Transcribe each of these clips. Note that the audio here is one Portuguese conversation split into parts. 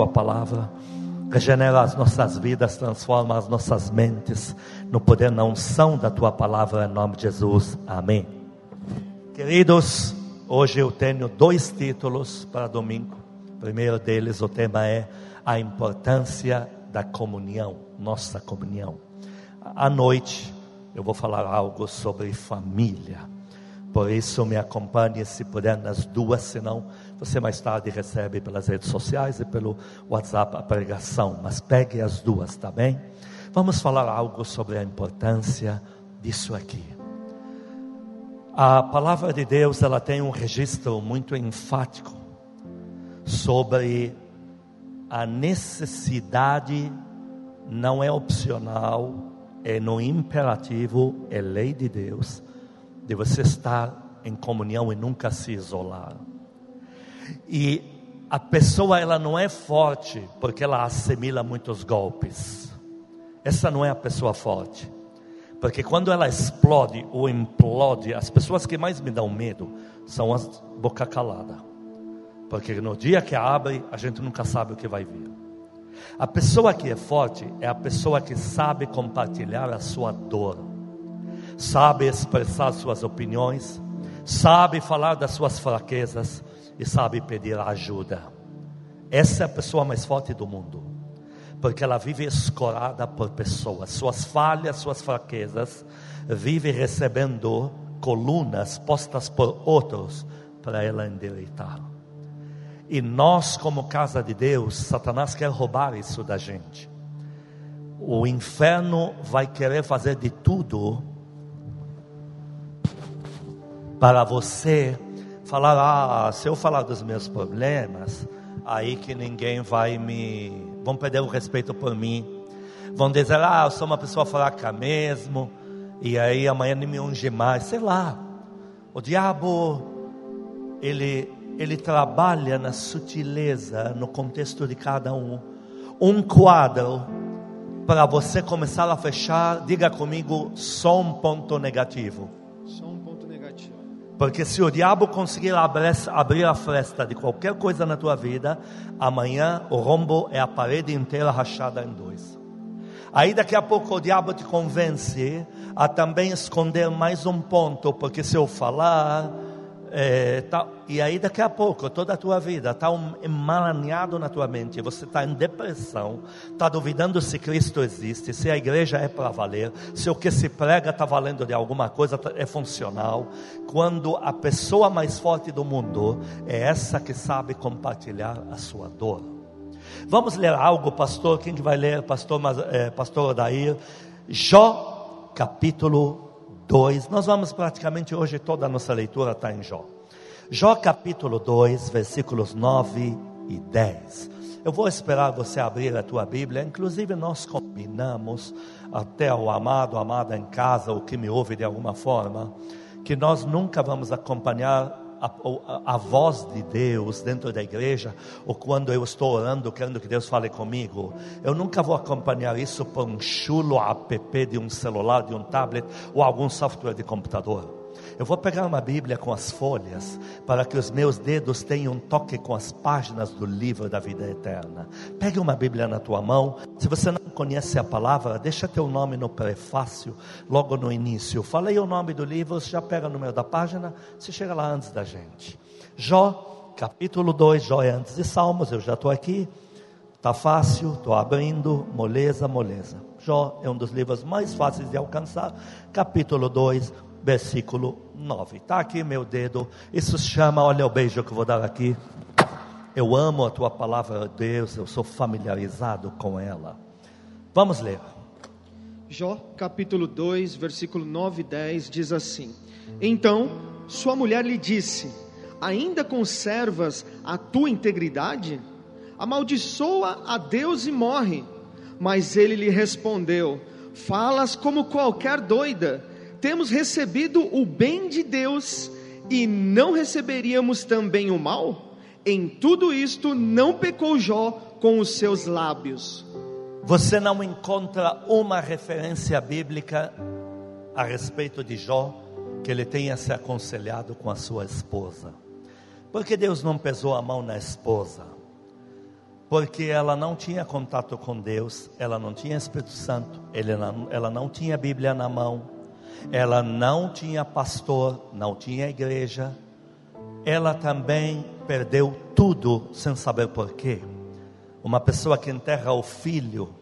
tua palavra. Regenera as nossas vidas, transforma as nossas mentes no poder, na unção da tua palavra, em nome de Jesus. Amém. Queridos, hoje eu tenho dois títulos para domingo. O primeiro deles, o tema é a importância da comunhão, nossa comunhão. À noite, eu vou falar algo sobre família. Por isso, me acompanhe se puder nas duas, senão você mais tarde recebe pelas redes sociais e pelo WhatsApp a pregação. Mas pegue as duas, tá bem? Vamos falar algo sobre a importância disso aqui. A palavra de Deus, ela tem um registro muito enfático sobre a necessidade, não é opcional, é no imperativo, é lei de Deus, de você estar em comunhão e nunca se isolar. E a pessoa ela não é forte porque ela assimila muitos golpes. Essa não é a pessoa forte. Porque quando ela explode ou implode, as pessoas que mais me dão medo são as boca calada. Porque no dia que abre, a gente nunca sabe o que vai vir. A pessoa que é forte é a pessoa que sabe compartilhar a sua dor, sabe expressar suas opiniões, sabe falar das suas fraquezas e sabe pedir ajuda. Essa é a pessoa mais forte do mundo, porque ela vive escorada por pessoas, suas falhas, suas fraquezas, vive recebendo colunas postas por outros para ela endireitar. E nós, como casa de Deus, Satanás quer roubar isso da gente. O inferno vai querer fazer de tudo para você falar: ah, se eu falar dos meus problemas, aí que ninguém vai me. vão perder o respeito por mim. Vão dizer: ah, eu sou uma pessoa fraca mesmo, e aí amanhã nem me unge mais. Sei lá. O diabo, ele ele trabalha na sutileza, no contexto de cada um. Um quadro para você começar a fechar, diga comigo, só um ponto negativo. Porque se o diabo conseguir abrir a fresta de qualquer coisa na tua vida, amanhã o rombo é a parede inteira rachada em dois. Aí daqui a pouco o diabo te convence a também esconder mais um ponto, porque se eu falar, é, tá, e aí daqui a pouco toda a tua vida está um, emaranhado na tua mente, você está em depressão, está duvidando se Cristo existe, se a igreja é para valer, se o que se prega está valendo de alguma coisa, tá, é funcional. Quando a pessoa mais forte do mundo é essa que sabe compartilhar a sua dor. Vamos ler algo, pastor? Quem que vai ler, pastor, é, pastor Odair? Jó, capítulo 2. Nós vamos praticamente hoje toda a nossa leitura está em Jó. Jó capítulo 2, versículos 9 e 10. Eu vou esperar você abrir a tua Bíblia. Inclusive nós combinamos até o amado, amada em casa, o que me ouve de alguma forma, que nós nunca vamos acompanhar a, a, a, voz de Deus dentro da igreja, ou quando eu estou orando, querendo que Deus fale comigo, eu nunca vou acompanhar isso por um chulo app de um celular, de um tablet ou algum software de computador. Eu vou pegar uma Bíblia com as folhas, para que os meus dedos tenham um toque com as páginas do livro da vida eterna. Pegue uma Bíblia na tua mão. Se você não conhece a palavra, deixa teu nome no prefácio, logo no início. Falei o nome do livro, você já pega o número da página, você chega lá antes da gente. Jó, capítulo 2, Jó é antes de Salmos, eu já estou aqui. Está fácil, estou abrindo, moleza, moleza. Jó é um dos livros mais fáceis de alcançar. Capítulo 2, versículo 9. Está aqui meu dedo. Isso chama, olha o beijo que eu vou dar aqui. Eu amo a tua palavra, Deus, eu sou familiarizado com ela. Vamos ler. Jó, capítulo 2, versículo 9 e 10 diz assim: Então sua mulher lhe disse: Ainda conservas a tua integridade? Amaldiçoa a Deus e morre. Mas ele lhe respondeu: Falas como qualquer doida temos recebido o bem de Deus e não receberíamos também o mal? Em tudo isto não pecou Jó com os seus lábios. Você não encontra uma referência bíblica a respeito de Jó que ele tenha se aconselhado com a sua esposa. Porque Deus não pesou a mão na esposa. porque ela não tinha contato com Deus, ela não tinha Espírito Santo, não, ela não tinha Bíblia na mão, ela não tinha pastor, não tinha igreja, ela também perdeu tudo sem saber porquê. Uma pessoa que enterra o filho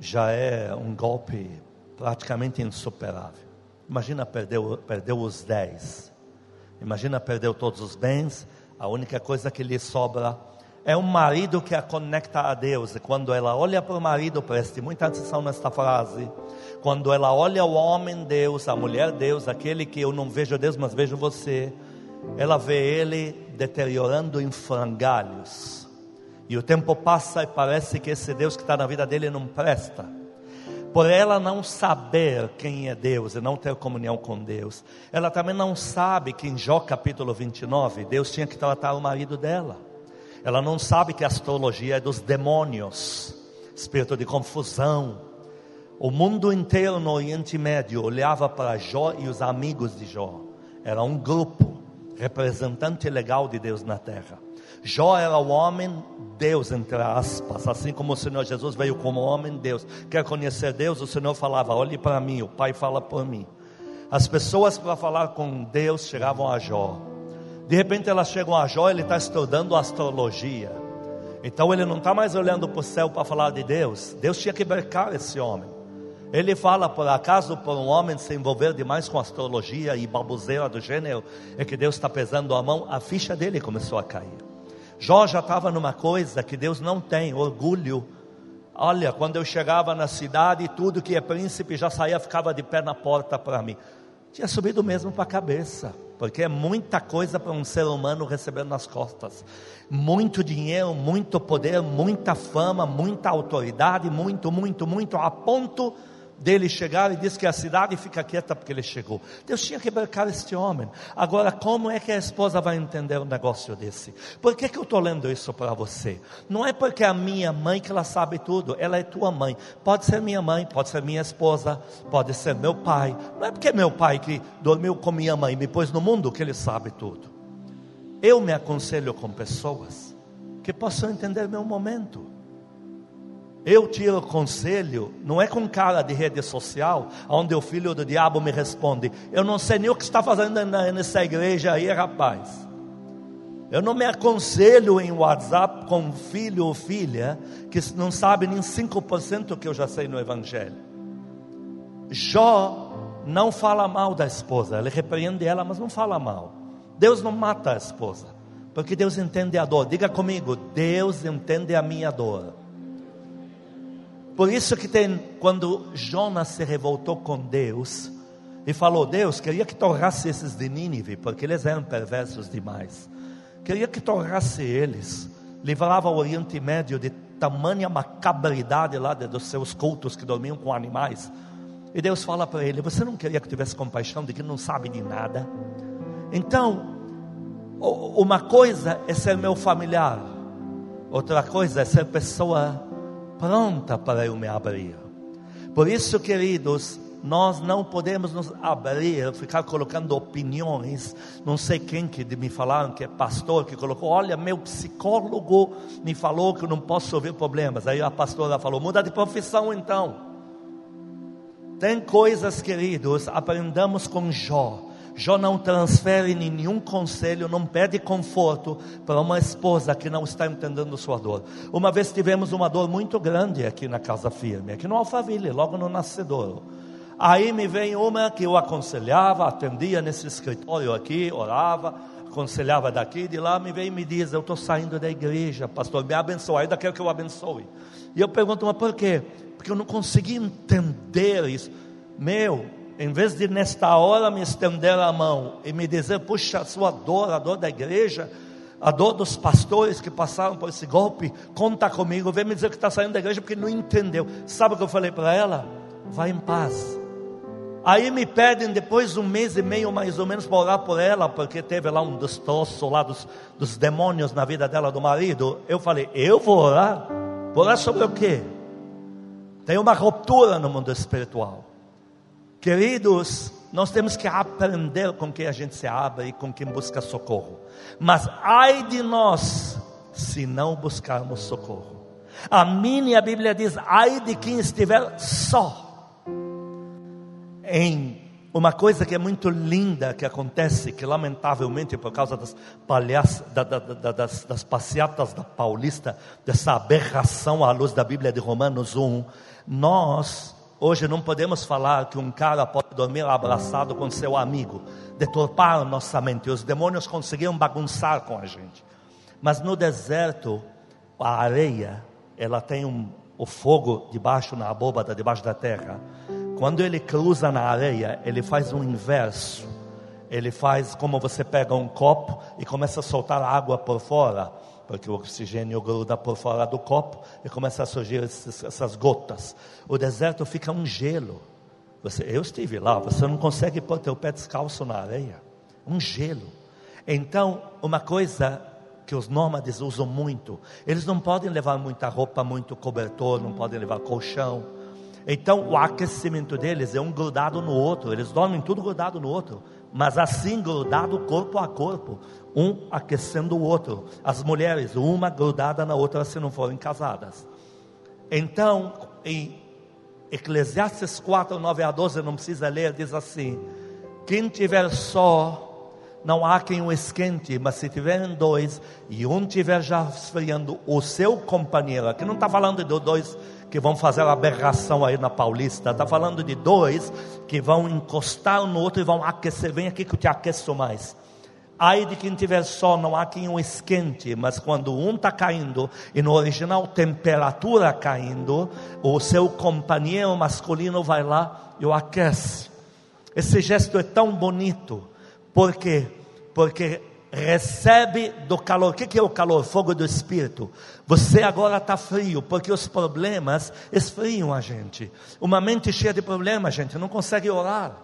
já é um golpe praticamente insuperável. Imagina perdeu, perdeu os dez. Imagina perdeu todos os bens. A única coisa que lhe sobra é um marido que a conecta a Deus. E quando ela olha para o marido, preste muita atenção nesta frase. Quando ela olha o homem Deus, a mulher Deus, aquele que eu não vejo Deus, mas vejo você, ela vê ele deteriorando em frangalhos. E o tempo passa e parece que esse Deus que está na vida dele não presta. Por ela não saber quem é Deus e não ter comunhão com Deus, ela também não sabe que em Jó capítulo 29, Deus tinha que tratar o marido dela. Ela não sabe que a astrologia é dos demônios, espírito de confusão. O mundo inteiro no Oriente Médio olhava para Jó e os amigos de Jó. Era um grupo representante legal de Deus na terra. Jó era o homem Deus, entre aspas, assim como o Senhor Jesus veio como homem Deus. Quer conhecer Deus? O Senhor falava: olhe para mim, o Pai fala por mim. As pessoas para falar com Deus chegavam a Jó. De repente elas chegam a Jó, ele está estudando astrologia. Então ele não está mais olhando para o céu para falar de Deus. Deus tinha que bercar esse homem. Ele fala, por acaso, por um homem se envolver demais com astrologia e baboseira do gênero, é que Deus está pesando a mão, a ficha dele começou a cair. Jó já estava numa coisa que Deus não tem, orgulho. Olha, quando eu chegava na cidade, tudo que é príncipe já saía, ficava de pé na porta para mim. Tinha subido mesmo para a cabeça, porque é muita coisa para um ser humano receber nas costas. Muito dinheiro, muito poder, muita fama, muita autoridade, muito, muito, muito, a ponto dele chegar e diz que a cidade fica quieta porque ele chegou. Deus tinha que marcar este homem. Agora, como é que a esposa vai entender um negócio desse? Por que, que eu estou lendo isso para você? Não é porque a minha mãe que ela sabe tudo, ela é tua mãe. Pode ser minha mãe, pode ser minha esposa, pode ser meu pai. Não é porque é meu pai que dormiu com minha mãe me pôs no mundo que ele sabe tudo. Eu me aconselho com pessoas que possam entender meu momento. Eu tiro conselho, não é com cara de rede social, onde o filho do diabo me responde: Eu não sei nem o que está fazendo nessa igreja aí, rapaz. Eu não me aconselho em WhatsApp com filho ou filha que não sabe nem 5% que eu já sei no Evangelho. Jó não fala mal da esposa, ele repreende ela, mas não fala mal. Deus não mata a esposa, porque Deus entende a dor. Diga comigo: Deus entende a minha dor. Por isso que tem, quando Jonas se revoltou com Deus e falou: Deus, queria que torrasse esses de Nínive, porque eles eram perversos demais. Queria que torrasse eles. Livrava o Oriente Médio de tamanha macabridade lá dos seus cultos que dormiam com animais. E Deus fala para ele: Você não queria que tivesse compaixão de quem não sabe de nada? Então, uma coisa é ser meu familiar, outra coisa é ser pessoa pronta para eu me abrir. Por isso, queridos, nós não podemos nos abrir, ficar colocando opiniões. Não sei quem que me falaram que é pastor que colocou. Olha, meu psicólogo me falou que eu não posso resolver problemas. Aí a pastora falou: muda de profissão então. Tem coisas, queridos, aprendamos com Jó. Jó não transfere nenhum conselho, não pede conforto para uma esposa que não está entendendo sua dor. Uma vez tivemos uma dor muito grande aqui na Casa Firme, aqui no Alphaville, logo no Nascedouro. Aí me vem uma que eu aconselhava, atendia nesse escritório aqui, orava, aconselhava daqui de lá, me vem e me diz: Eu estou saindo da igreja, pastor, me abençoe. Ainda quero que eu abençoe. E eu pergunto, mas por quê? Porque eu não consegui entender isso. Meu, em vez de nesta hora me estender a mão e me dizer, puxa, a sua dor, a dor da igreja, a dor dos pastores que passaram por esse golpe, conta comigo, vem me dizer que está saindo da igreja porque não entendeu. Sabe o que eu falei para ela? Vai em paz. Aí me pedem depois um mês e meio mais ou menos para orar por ela, porque teve lá um destroço lá dos, dos demônios na vida dela, do marido. Eu falei, eu vou orar? Vou orar sobre o quê? Tem uma ruptura no mundo espiritual. Queridos, nós temos que aprender com quem a gente se abre e com quem busca socorro. Mas ai de nós, se não buscarmos socorro. A minha Bíblia diz: ai de quem estiver só. Em uma coisa que é muito linda que acontece, que lamentavelmente por causa das, palhaças, da, da, da, das, das passeatas da Paulista, dessa aberração à luz da Bíblia de Romanos 1, nós hoje não podemos falar que um cara pode dormir abraçado com seu amigo, deturpar nossa mente. Os demônios conseguiram bagunçar com a gente. Mas no deserto, a areia, ela tem um, o fogo debaixo na abóbada, debaixo da terra. Quando ele cruza na areia, ele faz um inverso. Ele faz como você pega um copo e começa a soltar água por fora, porque o oxigênio gruda por fora do copo e começa a surgir esses, essas gotas. O deserto fica um gelo. Você, eu estive lá, você não consegue pôr teu pé descalço na areia. Um gelo. Então, uma coisa que os nômades usam muito. Eles não podem levar muita roupa, muito cobertor, não podem levar colchão. Então o aquecimento deles é um grudado no outro. Eles dormem tudo grudado no outro, mas assim grudado corpo a corpo, um aquecendo o outro. As mulheres, uma grudada na outra se não forem casadas. Então, em Eclesiastes 4, 9 a 12, não precisa ler, diz assim: quem tiver só não há quem o esquente, mas se tiverem dois e um tiver já esfriando o seu companheiro, aqui não está falando de dois que vão fazer aberração aí na Paulista, está falando de dois que vão encostar um no outro e vão aquecer, vem aqui que eu te aqueço mais. Aí de quem tiver só, não há quem o esquente, mas quando um está caindo, e no original temperatura caindo, o seu companheiro masculino vai lá e o aquece. Esse gesto é tão bonito por quê? Porque recebe do calor. O que é o calor? Fogo do Espírito. Você agora está frio, porque os problemas esfriam a gente. Uma mente cheia de problemas, gente, não consegue orar.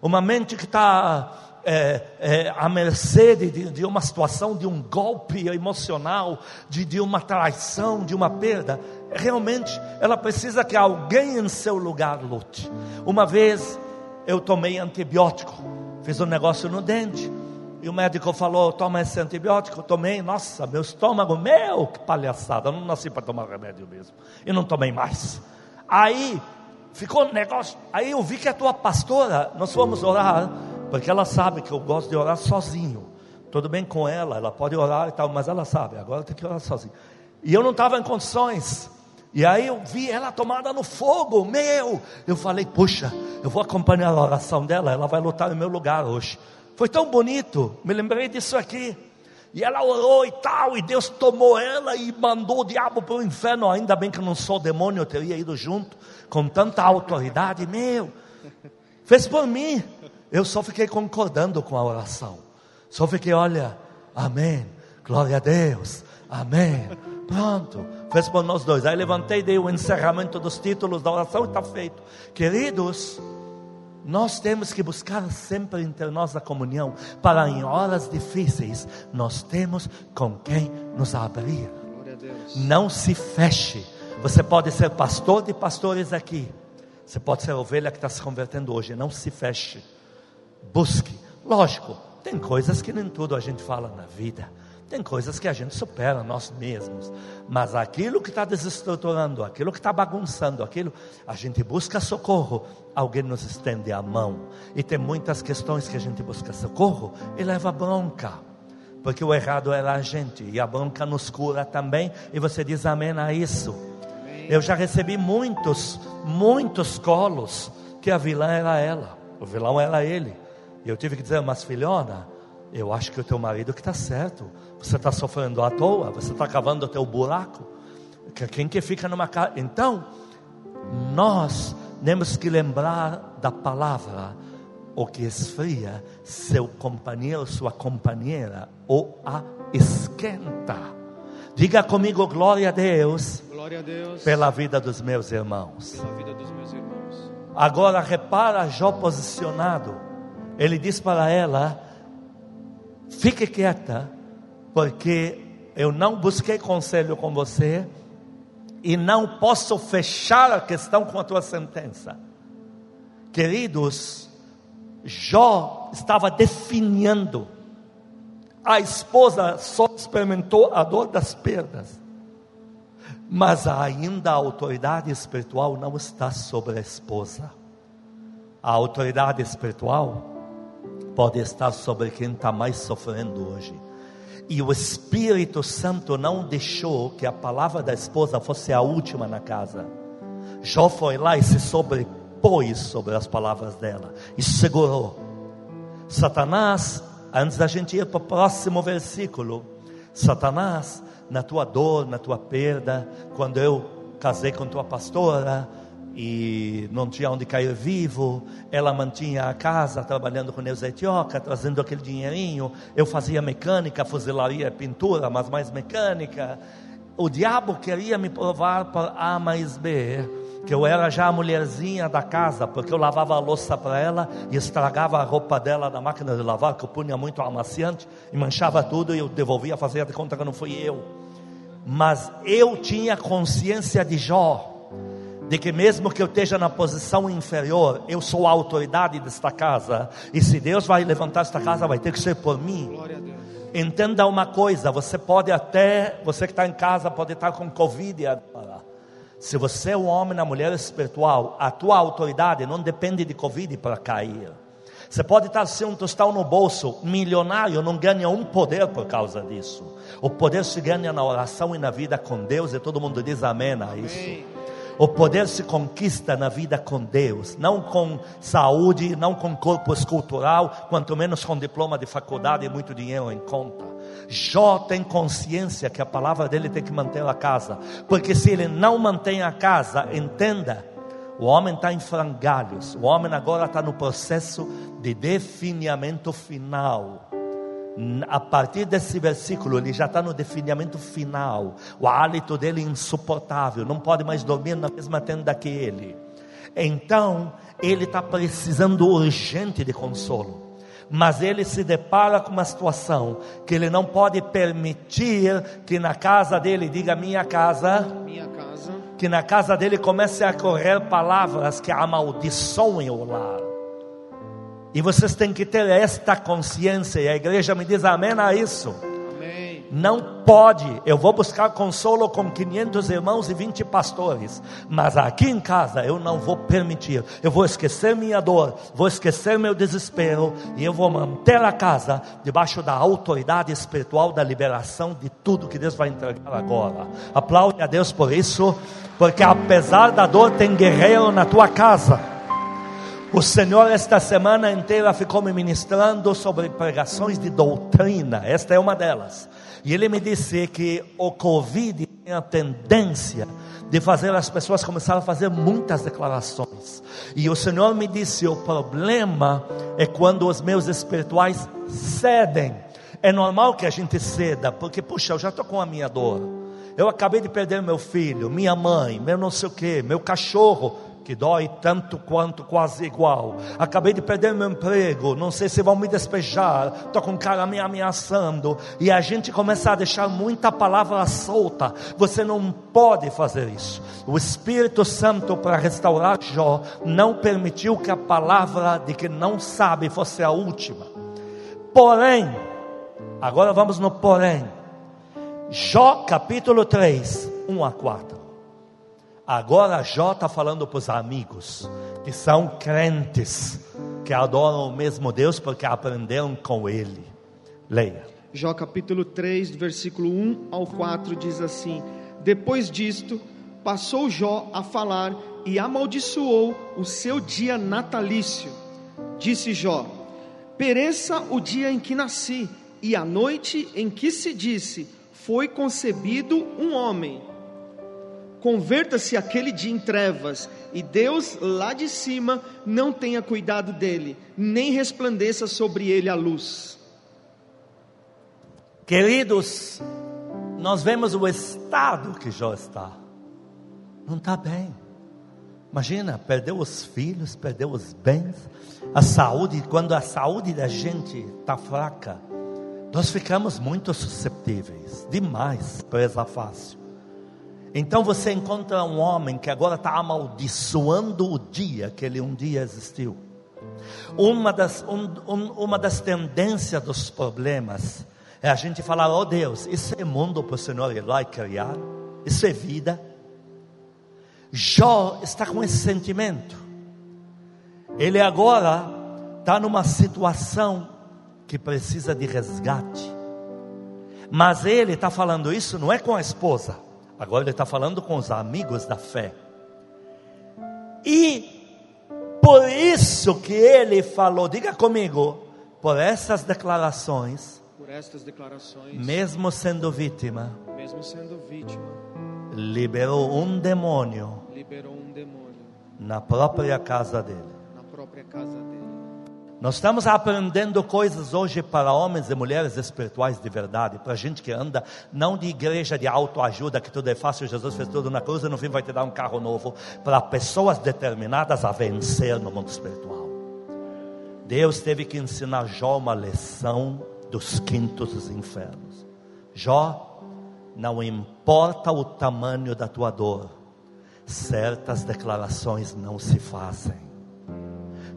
Uma mente que está é, é, à mercê de, de, uma situação, de um golpe emocional, de, de uma traição, de uma perda, realmente ela precisa que alguém em seu lugar lute. Uma vez eu tomei antibiótico Fiz um negócio no dente. E o médico falou: toma esse antibiótico. Tomei, nossa, meu estômago, meu, que palhaçada. Eu não nasci para tomar remédio mesmo. E não tomei mais. Aí ficou um negócio. Aí eu vi que a tua pastora, nós fomos orar, porque ela sabe que eu gosto de orar sozinho. Tudo bem com ela, ela pode orar e tal, mas ela sabe, agora tem que orar sozinho. E eu não estava em condições. E aí eu vi ela tomada no fogo, meu. Eu falei, puxa, eu vou acompanhar a oração dela, ela vai lutar no meu lugar hoje. Foi tão bonito, me lembrei disso aqui. E ela orou e tal, e Deus tomou ela e mandou o diabo para o inferno. Ainda bem que eu não sou demônio, eu teria ido junto, com tanta autoridade, meu. Fez por mim. Eu só fiquei concordando com a oração. Só fiquei, olha, amém, glória a Deus, amém. Pronto, fez por nós dois. Aí levantei, dei o encerramento dos títulos da oração e está feito. Queridos, nós temos que buscar sempre entre nós a comunhão, para em horas difíceis nós temos com quem nos abrir. Não se feche. Você pode ser pastor de pastores aqui. Você pode ser ovelha que está se convertendo hoje. Não se feche. Busque. Lógico, tem coisas que nem tudo a gente fala na vida. Tem coisas que a gente supera nós mesmos, mas aquilo que está desestruturando, aquilo que está bagunçando, aquilo, a gente busca socorro, alguém nos estende a mão. E tem muitas questões que a gente busca socorro e leva bronca, porque o errado era a gente, e a bronca nos cura também, e você diz amém a isso. Eu já recebi muitos, muitos colos, que a vilã era ela, o vilão era ele. E eu tive que dizer, mas filhona, eu acho que o teu marido que está certo. Você está sofrendo à toa, você está cavando o teu buraco. Quem que fica numa casa? Então, nós temos que lembrar da palavra, o que esfria seu companheiro, sua companheira, ou a esquenta. Diga comigo, glória a Deus. Glória a Deus. Pela vida dos meus irmãos. Pela vida dos meus irmãos. Agora repara Jó posicionado. Ele diz para ela: Fique quieta porque eu não busquei conselho com você e não posso fechar a questão com a tua sentença. Queridos, Jó estava definindo A esposa só experimentou a dor das perdas, mas ainda a autoridade espiritual não está sobre a esposa. A autoridade espiritual pode estar sobre quem está mais sofrendo hoje. E o Espírito Santo não deixou que a palavra da esposa fosse a última na casa. Jó foi lá e se sobrepôs sobre as palavras dela e segurou. Satanás, antes da gente ir para o próximo versículo, Satanás, na tua dor, na tua perda, quando eu casei com tua pastora, e não tinha onde cair vivo. Ela mantinha a casa trabalhando com Neuza Etioca, trazendo aquele dinheirinho. Eu fazia mecânica, fuzilaria, pintura, mas mais mecânica. O diabo queria me provar para A mais B que eu era já a mulherzinha da casa, porque eu lavava a louça para ela e estragava a roupa dela na máquina de lavar, que eu punha muito amaciante e manchava tudo e eu devolvia, fazia de conta que não fui eu. Mas eu tinha consciência de Jó de que mesmo que eu esteja na posição inferior, eu sou a autoridade desta casa, e se Deus vai levantar esta casa, vai ter que ser por mim. Entenda uma coisa: você pode até, você que está em casa, pode estar com Covid agora. Se você é um homem na mulher espiritual, a tua autoridade não depende de Covid para cair. Você pode estar sem um tostão no bolso, milionário, não ganha um poder por causa disso. O poder se ganha na oração e na vida com Deus, e todo mundo diz amém a isso. Amém. O poder se conquista na vida com Deus, não com saúde, não com corpo escultural, quanto menos com diploma de faculdade e muito dinheiro em conta. Jó tem consciência que a palavra dele tem que manter a casa, porque se ele não mantém a casa, entenda, o homem está em frangalhos, o homem agora está no processo de definhamento final a partir desse versículo, ele já está no definimento final. O hálito dele é insuportável, não pode mais dormir na mesma tenda que ele. Então, ele está precisando urgente de consolo. Mas ele se depara com uma situação que ele não pode permitir que na casa dele, diga minha casa, minha casa, que na casa dele comece a correr palavras que amaldiçoem o lar. E vocês têm que ter esta consciência, e a igreja me diz amém a isso. Amém. Não pode, eu vou buscar consolo com 500 irmãos e 20 pastores, mas aqui em casa eu não vou permitir. Eu vou esquecer minha dor, vou esquecer meu desespero, e eu vou manter a casa debaixo da autoridade espiritual da liberação de tudo que Deus vai entregar agora. Aplaude a Deus por isso, porque apesar da dor, tem guerreiro na tua casa. O Senhor, esta semana inteira, ficou me ministrando sobre pregações de doutrina. Esta é uma delas. E ele me disse que o Covid tem a tendência de fazer as pessoas começarem a fazer muitas declarações. E o Senhor me disse: o problema é quando os meus espirituais cedem. É normal que a gente ceda, porque, puxa, eu já estou com a minha dor. Eu acabei de perder meu filho, minha mãe, meu não sei o que, meu cachorro que dói tanto quanto quase igual. Acabei de perder meu emprego, não sei se vão me despejar, estou com um cara me ameaçando. E a gente começa a deixar muita palavra solta. Você não pode fazer isso. O Espírito Santo, para restaurar Jó, não permitiu que a palavra de que não sabe fosse a última. Porém, agora vamos no porém. Jó capítulo 3, 1 a 4. Agora Jó está falando para os amigos que são crentes, que adoram o mesmo Deus porque aprenderam com ele. Leia. Jó capítulo 3, versículo 1 ao 4 diz assim: Depois disto, passou Jó a falar e amaldiçoou o seu dia natalício. Disse Jó: Pereça o dia em que nasci, e a noite em que se disse: Foi concebido um homem converta-se aquele dia em trevas, e Deus lá de cima não tenha cuidado dele, nem resplandeça sobre ele a luz. Queridos, nós vemos o estado que Jó está, não está bem. Imagina, perdeu os filhos, perdeu os bens, a saúde. Quando a saúde da gente está fraca, nós ficamos muito susceptíveis, demais, presa fácil. Então você encontra um homem que agora está amaldiçoando o dia que ele um dia existiu. Uma das, um, um, uma das tendências dos problemas É a gente falar, oh Deus, isso é mundo para o Senhor ir lá e criar? Isso é vida? Jó está com esse sentimento. Ele agora está numa situação que precisa de resgate. Mas ele está falando isso não é com a esposa, agora ele está falando com os amigos da fé. E por isso que ele falou, diga comigo, por essas declarações, Por estas declarações, mesmo sendo vítima, mesmo sendo vítima, liberou um demônio liberou um demônio na própria casa dele. na própria casa dele. Nós estamos aprendendo coisas hoje para homens e mulheres espirituais de verdade, para gente que anda não de igreja de autoajuda, que tudo é fácil, Jesus fez tudo na cruz e no fim vai te dar um carro novo, para pessoas determinadas a vencer no mundo espiritual. Deus teve que ensinar Jó uma lição dos quintos dos infernos. Jó, não importa o tamanho da tua dor, certas declarações não se fazem.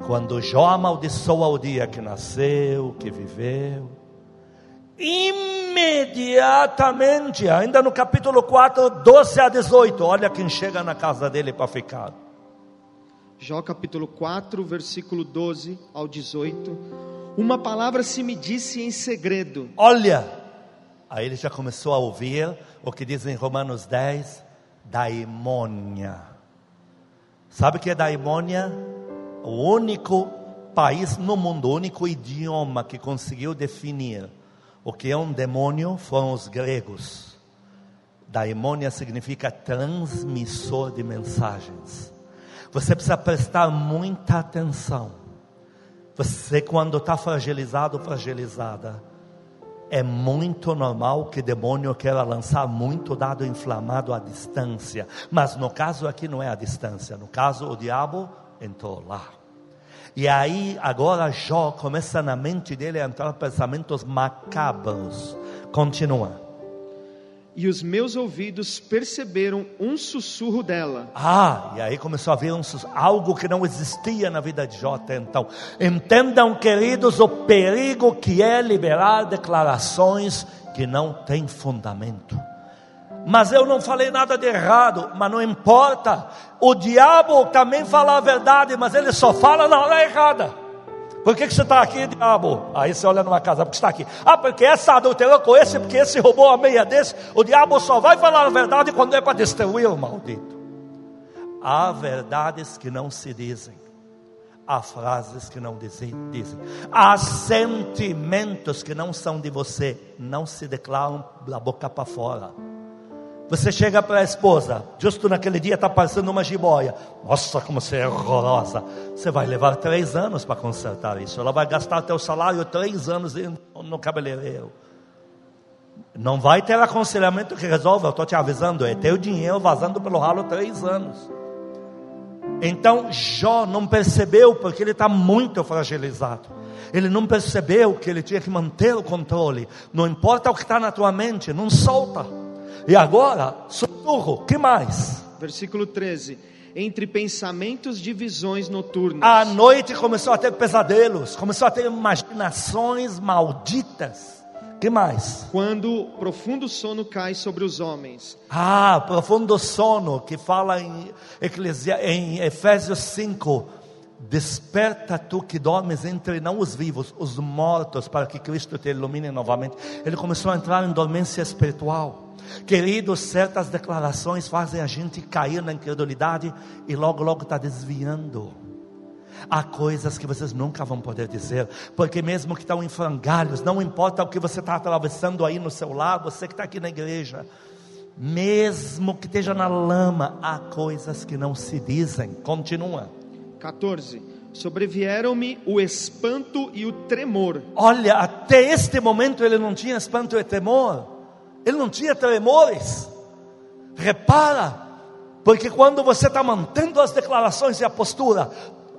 Quando Jó amaldiçoa o dia que nasceu, que viveu, imediatamente, ainda no capítulo 4, 12 a 18, olha quem chega na casa dele para ficar. Jó capítulo 4, versículo 12 ao 18. Uma palavra se me disse em segredo. Olha, aí ele já começou a ouvir o que diz em Romanos 10, daimônia. Sabe o que é daimônia? O único país no mundo, o único idioma que conseguiu definir o que é um demônio foram os gregos. Daimônia significa transmissor de mensagens. Você precisa prestar muita atenção. Você, quando está fragilizado, fragilizada, é muito normal que demônio queira lançar muito dado inflamado à distância. Mas no caso aqui não é a distância. No caso, o diabo entrou lá. E aí, agora Jó começa na mente dele a entrar pensamentos macabros. Continua. E os meus ouvidos perceberam um sussurro dela. Ah, e aí começou a vir um, algo que não existia na vida de Jó até então. Entendam, queridos, o perigo que é liberar declarações que não têm fundamento. Mas eu não falei nada de errado, mas não importa. O diabo também fala a verdade, mas ele só fala na hora errada. Por que, que você está aqui, diabo? Aí você olha numa casa, porque está aqui. Ah, porque essa adulterou com esse, porque esse roubou a meia desse. O diabo só vai falar a verdade quando é para destruir o maldito. Há verdades que não se dizem. Há frases que não dizem, dizem. Há sentimentos que não são de você, não se declaram da boca para fora. Você chega para a esposa, justo naquele dia está passando uma jiboia. Nossa, como você é horrorosa. Você vai levar três anos para consertar isso. Ela vai gastar teu salário três anos no cabeleireiro. Não vai ter aconselhamento que resolva, eu estou te avisando, é teu dinheiro vazando pelo ralo três anos. Então Jó não percebeu, porque ele está muito fragilizado. Ele não percebeu que ele tinha que manter o controle. Não importa o que está na tua mente, não solta. E agora, sussurro, que mais? Versículo 13. Entre pensamentos de visões noturnas. À noite começou a ter pesadelos, começou a ter imaginações malditas. Que mais? Quando profundo sono cai sobre os homens. Ah, profundo sono, que fala em, Eclesia, em Efésios 5. Desperta tu que dormes entre não os vivos, os mortos, para que Cristo te ilumine novamente. Ele começou a entrar em dormência espiritual. Queridos, certas declarações fazem a gente cair na incredulidade e logo, logo está desviando. Há coisas que vocês nunca vão poder dizer, porque mesmo que estão em frangalhos, não importa o que você está atravessando aí no seu lar, você que está aqui na igreja, mesmo que esteja na lama, há coisas que não se dizem. Continua. 14. Sobrevieram-me o espanto e o tremor. Olha, até este momento ele não tinha espanto e temor, ele não tinha tremores. Repara, porque quando você está mantendo as declarações e a postura,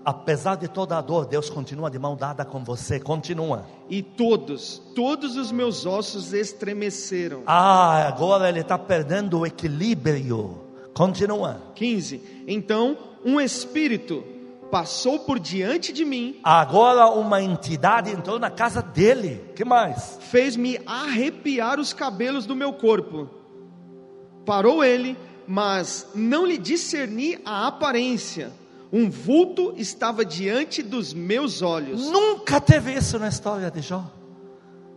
apesar de toda a dor, Deus continua de mão dada com você. Continua. E todos, todos os meus ossos estremeceram. Ah, agora ele está perdendo o equilíbrio. Continua. 15. Então um espírito passou por diante de mim, Agora uma entidade entrou na casa dele. Que mais? fez-me arrepiar os cabelos do meu corpo. Parou ele, mas não lhe discerni a aparência. Um vulto estava diante dos meus olhos. Nunca teve isso na história de Jó.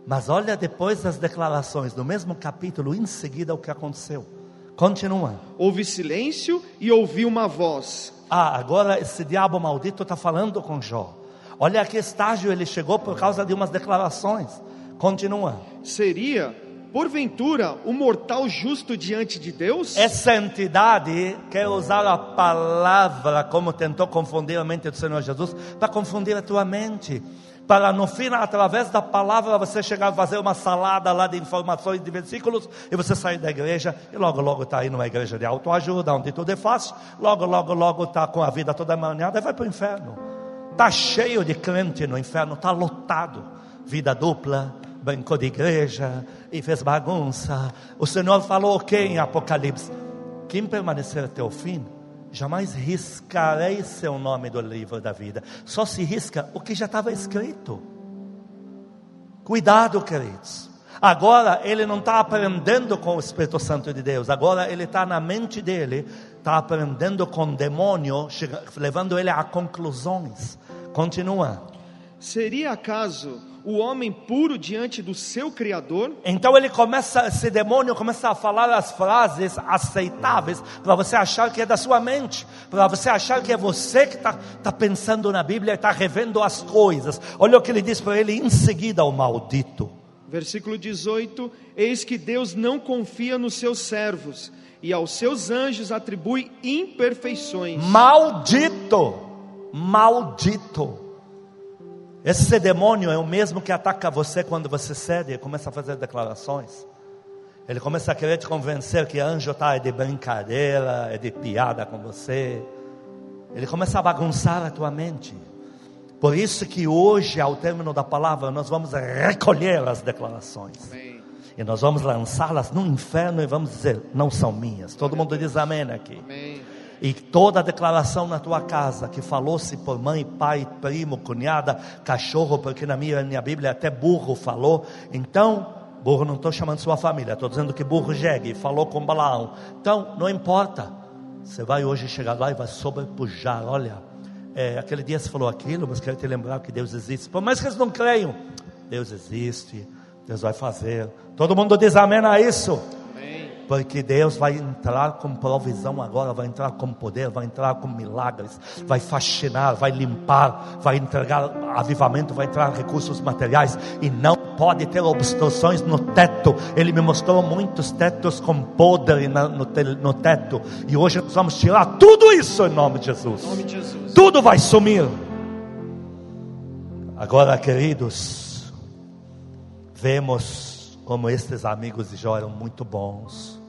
Mas olha depois das declarações, no mesmo capítulo, em seguida, o que aconteceu. Continua. Houve silêncio e ouvi uma voz. Ah, agora esse diabo maldito está falando com Jó. Olha a que estágio ele chegou por causa de umas declarações. Continua. Seria, porventura, o mortal justo diante de Deus? Essa entidade quer usar a palavra como tentou confundir a mente do Senhor Jesus, para confundir a tua mente. Para no fim, através da palavra, você chegar a fazer uma salada lá de informações, de versículos, e você sair da igreja, e logo, logo está aí numa igreja de autoajuda, onde tudo é fácil, logo, logo, logo está com a vida toda manhada e vai para o inferno. Está cheio de crente no inferno, está lotado. Vida dupla, brincou de igreja e fez bagunça. O Senhor falou o que em Apocalipse? Quem permanecer até o fim, jamais riscarei seu nome do livro da vida. Só se risca o que já estava escrito. Cuidado, queridos. Agora ele não está aprendendo com o Espírito Santo de Deus. Agora ele está na mente dele, está aprendendo com o demônio, levando ele a conclusões. Continua. Seria acaso o homem puro diante do seu Criador? Então ele começa, esse demônio começa a falar as frases aceitáveis para você achar que é da sua mente, para você achar que é você que está tá pensando na Bíblia e está revendo as coisas. Olha o que ele diz para ele em seguida, o maldito. Versículo 18: Eis que Deus não confia nos seus servos, e aos seus anjos atribui imperfeições. Maldito, maldito. Esse demônio é o mesmo que ataca você quando você cede e começa a fazer declarações. Ele começa a querer te convencer que anjo está de brincadeira, é de piada com você. Ele começa a bagunçar a tua mente. Por isso que hoje, ao término da palavra, nós vamos recolher as declarações. Amém. E nós vamos lançá-las no inferno e vamos dizer, não são minhas. Todo mundo diz amém aqui. Amém. E toda declaração na tua casa que falou-se por mãe, pai, primo, cunhada, cachorro, porque na minha, minha Bíblia até burro falou. Então, burro não estou chamando sua família, estou dizendo que burro jegue, falou com Balaão. Então, não importa. Você vai hoje chegar lá e vai sobrepujar. Olha, é, aquele dia você falou aquilo, mas quero te lembrar que Deus existe. Por mais que eles não creiam, Deus existe, Deus vai fazer. Todo mundo diz amém a isso. Porque Deus vai entrar com provisão agora, vai entrar com poder, vai entrar com milagres, vai fascinar, vai limpar, vai entregar avivamento, vai entrar recursos materiais e não pode ter obstruções no teto. Ele me mostrou muitos tetos com podre no, te- no teto e hoje nós vamos tirar tudo isso em nome de Jesus. Nome de Jesus. Tudo vai sumir. Agora, queridos, vemos como estes amigos de Jó eram muito bons.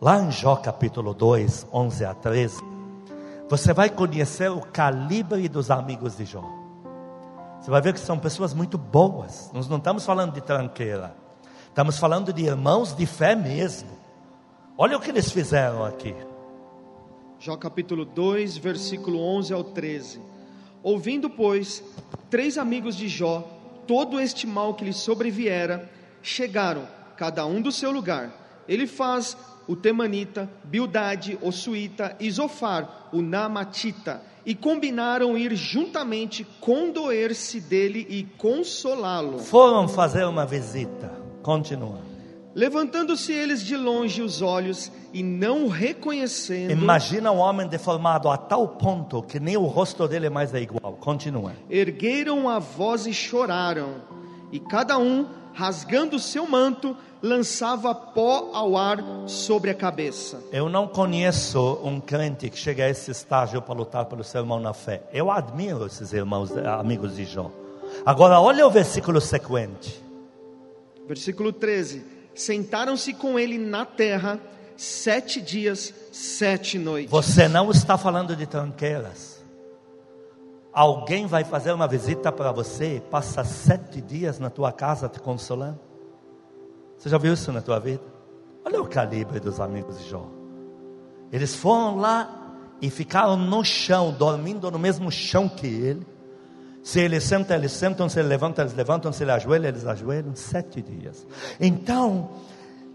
Lá em Jó capítulo 2, 11 a 13, você vai conhecer o calibre dos amigos de Jó. Você vai ver que são pessoas muito boas. Nós não estamos falando de tranqueira. Estamos falando de irmãos de fé mesmo. Olha o que eles fizeram aqui. Jó capítulo 2, versículo 11 ao 13. Ouvindo, pois, três amigos de Jó, todo este mal que lhe sobreviera, chegaram, cada um do seu lugar. Ele faz o Temanita, Bildade, o Suíta e Zofar, o Namatita, e combinaram ir juntamente condoer-se dele e consolá-lo. Foram fazer uma visita. Continua. Levantando-se eles de longe os olhos e não reconhecendo, Imagina um homem deformado a tal ponto que nem o rosto dele mais é igual. Continua. ergueram a voz e choraram, e cada um, rasgando seu manto, lançava pó ao ar sobre a cabeça. Eu não conheço um crente que chega a esse estágio para lutar pelo seu irmão na fé. Eu admiro esses irmãos, eh, amigos de Jó. Agora, olha o versículo sequente. Versículo 13: Sentaram-se com ele na terra sete dias, sete noites. Você não está falando de tranqueiras. Alguém vai fazer uma visita para você passa sete dias na tua casa te consolando. Você já viu isso na tua vida? Olha o calibre dos amigos de Jó. Eles foram lá e ficaram no chão, dormindo no mesmo chão que ele. Se ele senta, eles sentam, se ele levanta, eles levantam, se ele ajoelha, eles ajoelham. Sete dias. Então,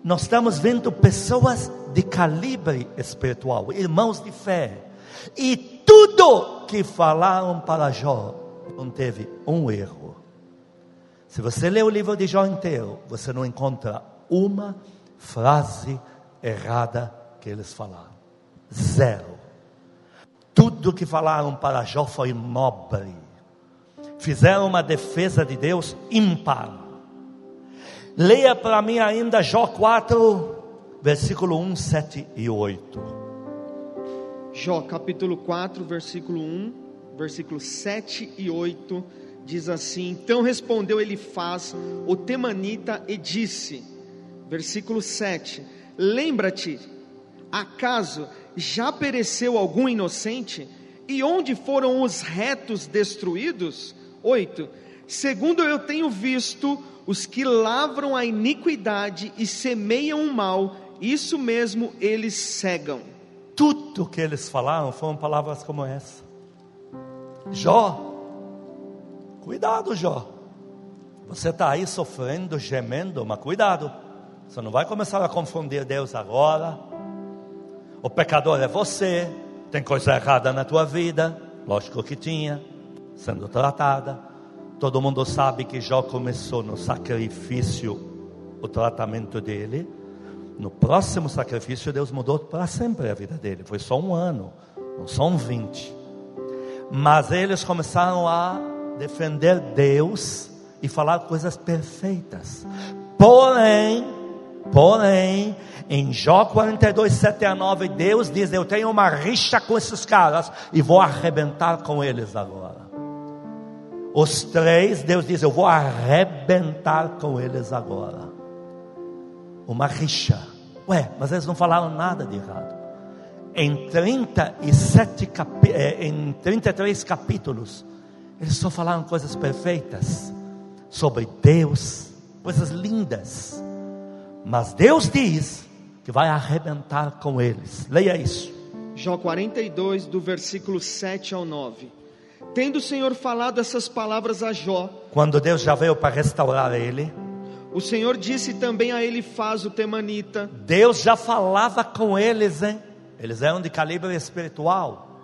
nós estamos vendo pessoas de calibre espiritual, irmãos de fé, e tudo que falaram para Jó não teve um erro. Se você lê o livro de Jó inteiro, você não encontra uma frase errada que eles falaram. Zero. Tudo que falaram para Jó foi nobre fizeram uma defesa de Deus ímpar. Leia para mim ainda Jó 4, versículo 1, 7 e 8. Jó capítulo 4, versículo 1, versículo 7 e 8 diz assim: Então respondeu Elifaz, o temanita, e disse, versículo 7: Lembra-te, acaso já pereceu algum inocente? E onde foram os retos destruídos? 8. Segundo eu tenho visto, os que lavram a iniquidade e semeiam o mal, isso mesmo eles cegam. Tudo que eles falaram foram palavras como essa. Jó, cuidado, Jó. Você está aí sofrendo, gemendo, mas cuidado. Você não vai começar a confundir Deus agora. O pecador é você. Tem coisa errada na tua vida. Lógico que tinha sendo tratada. Todo mundo sabe que Jó começou no sacrifício o tratamento dele. No próximo sacrifício, Deus mudou para sempre a vida dele. Foi só um ano, não são 20. Mas eles começaram a defender Deus e falar coisas perfeitas. Porém, porém, em Jó 42, 7 a 9, Deus diz: Eu tenho uma rixa com esses caras e vou arrebentar com eles agora. Os três, Deus diz: Eu vou arrebentar com eles agora. Uma rixa. Ué, mas eles não falaram nada de errado. Em 37 capi eh, em 33 capítulos, eles só falaram coisas perfeitas sobre Deus, coisas lindas. Mas Deus diz que vai arrebentar com eles. Leia isso. Jó 42, do versículo 7 ao 9. Tendo o Senhor falado essas palavras a Jó, quando Deus já veio para restaurar ele, o Senhor disse também a ele faz o temanita. Deus já falava com eles, hein? Eles eram de calibre espiritual.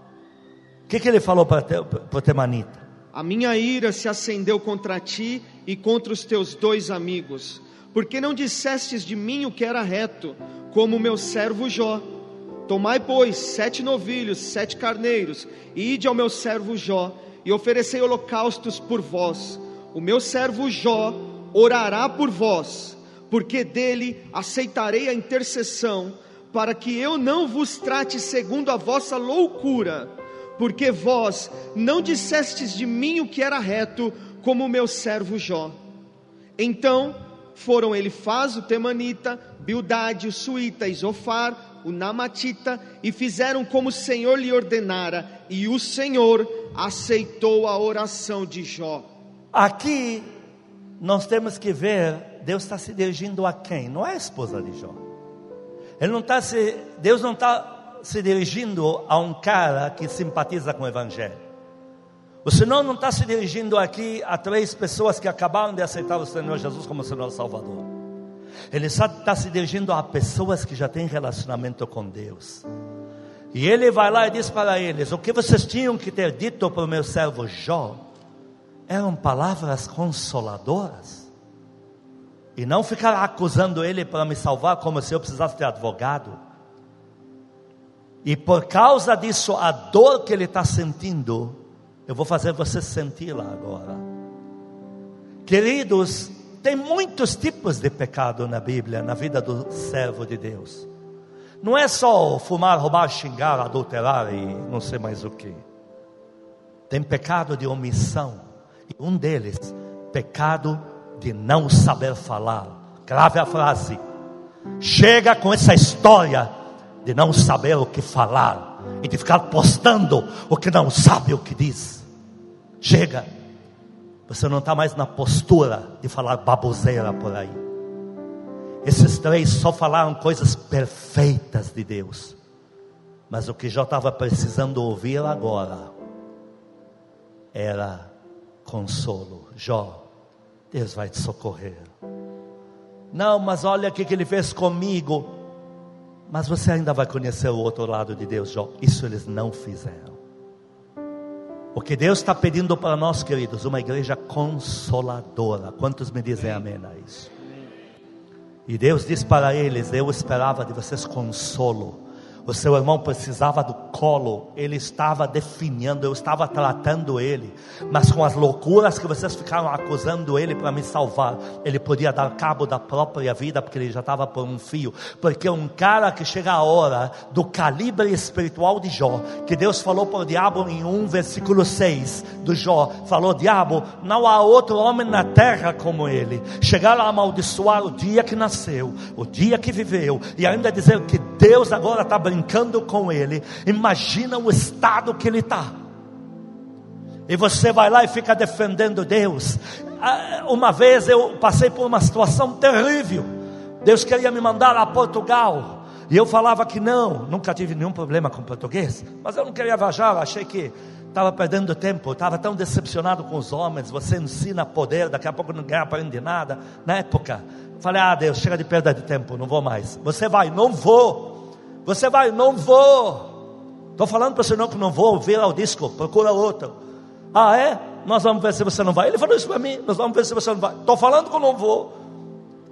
O que, que ele falou para o temanita? A minha ira se acendeu contra ti e contra os teus dois amigos, porque não dissestes de mim o que era reto, como meu servo Jó Tomai, pois, sete novilhos, sete carneiros, e ide ao meu servo Jó, e oferecei holocaustos por vós. O meu servo Jó orará por vós, porque dele aceitarei a intercessão, para que eu não vos trate segundo a vossa loucura, porque vós não dissestes de mim o que era reto, como o meu servo Jó. Então foram Elifaz, o Temanita, Bildade, o Suíta Zofar, o Namatita, e fizeram como o Senhor lhe ordenara, e o Senhor aceitou a oração de Jó. Aqui nós temos que ver, Deus está se dirigindo a quem? Não é a esposa de Jó. Ele não está se, Deus não está se dirigindo a um cara que simpatiza com o Evangelho. O Senhor não está se dirigindo aqui a três pessoas que acabaram de aceitar o Senhor Jesus como Senhor Salvador. Ele está se dirigindo a pessoas que já têm relacionamento com Deus. E ele vai lá e diz para eles: O que vocês tinham que ter dito para o meu servo Jó eram palavras consoladoras. E não ficar acusando ele para me salvar como se eu precisasse ter advogado. E por causa disso, a dor que ele está sentindo, eu vou fazer você senti-la agora. Queridos, tem muitos tipos de pecado na Bíblia, na vida do servo de Deus. Não é só fumar, roubar, xingar, adulterar e não sei mais o que. Tem pecado de omissão. E um deles, pecado de não saber falar. Grave a frase. Chega com essa história de não saber o que falar e de ficar postando o que não sabe o que diz. Chega. Você não está mais na postura de falar baboseira por aí. Esses três só falaram coisas perfeitas de Deus. Mas o que Jó estava precisando ouvir agora era consolo. Jó, Deus vai te socorrer. Não, mas olha o que, ele fez comigo. Mas você ainda vai conhecer o outro lado de Deus, Jó. Isso eles não fizeram. O que Deus está pedindo para nós, queridos, uma igreja consoladora. Quantos me dizem amém a isso? E Deus diz para eles: Eu esperava de vocês consolo o seu irmão precisava do colo, ele estava definhando, eu estava tratando ele, mas com as loucuras que vocês ficaram acusando ele para me salvar, ele podia dar cabo da própria vida, porque ele já estava por um fio. Porque um cara que chega a hora do calibre espiritual de Jó, que Deus falou para o diabo em 1 versículo 6 do Jó: falou, diabo, não há outro homem na terra como ele. Chegar a amaldiçoar o dia que nasceu, o dia que viveu, e ainda dizer que Deus agora está brincando brincando com ele, imagina o estado que ele está. E você vai lá e fica defendendo Deus. Ah, uma vez eu passei por uma situação terrível. Deus queria me mandar a Portugal. E eu falava que não, nunca tive nenhum problema com português. Mas eu não queria viajar, achei que estava perdendo tempo, estava tão decepcionado com os homens. Você ensina poder, daqui a pouco ninguém aprende nada. Na época, falei: Ah, Deus, chega de perda de tempo, não vou mais. Você vai, não vou. Você vai, não vou. Estou falando para você não que não vou, vira o disco, procura outro. Ah, é? Nós vamos ver se você não vai. Ele falou isso para mim, nós vamos ver se você não vai. Estou falando que eu não vou.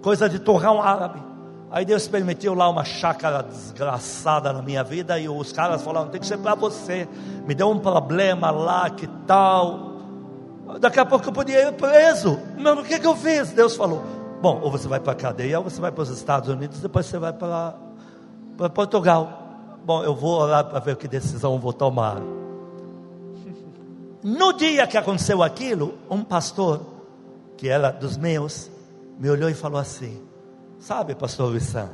Coisa de torrão árabe. Aí Deus permitiu lá uma chácara desgraçada na minha vida e os caras falaram: tem que ser para você. Me deu um problema lá, que tal. Daqui a pouco eu podia ir preso. Mas o que, que eu fiz? Deus falou: bom, ou você vai para a cadeia, ou você vai para os Estados Unidos, depois você vai para para Portugal. Bom, eu vou orar para ver que decisão vou tomar. No dia que aconteceu aquilo, um pastor, que era dos meus, me olhou e falou assim: Sabe, pastor Wissan,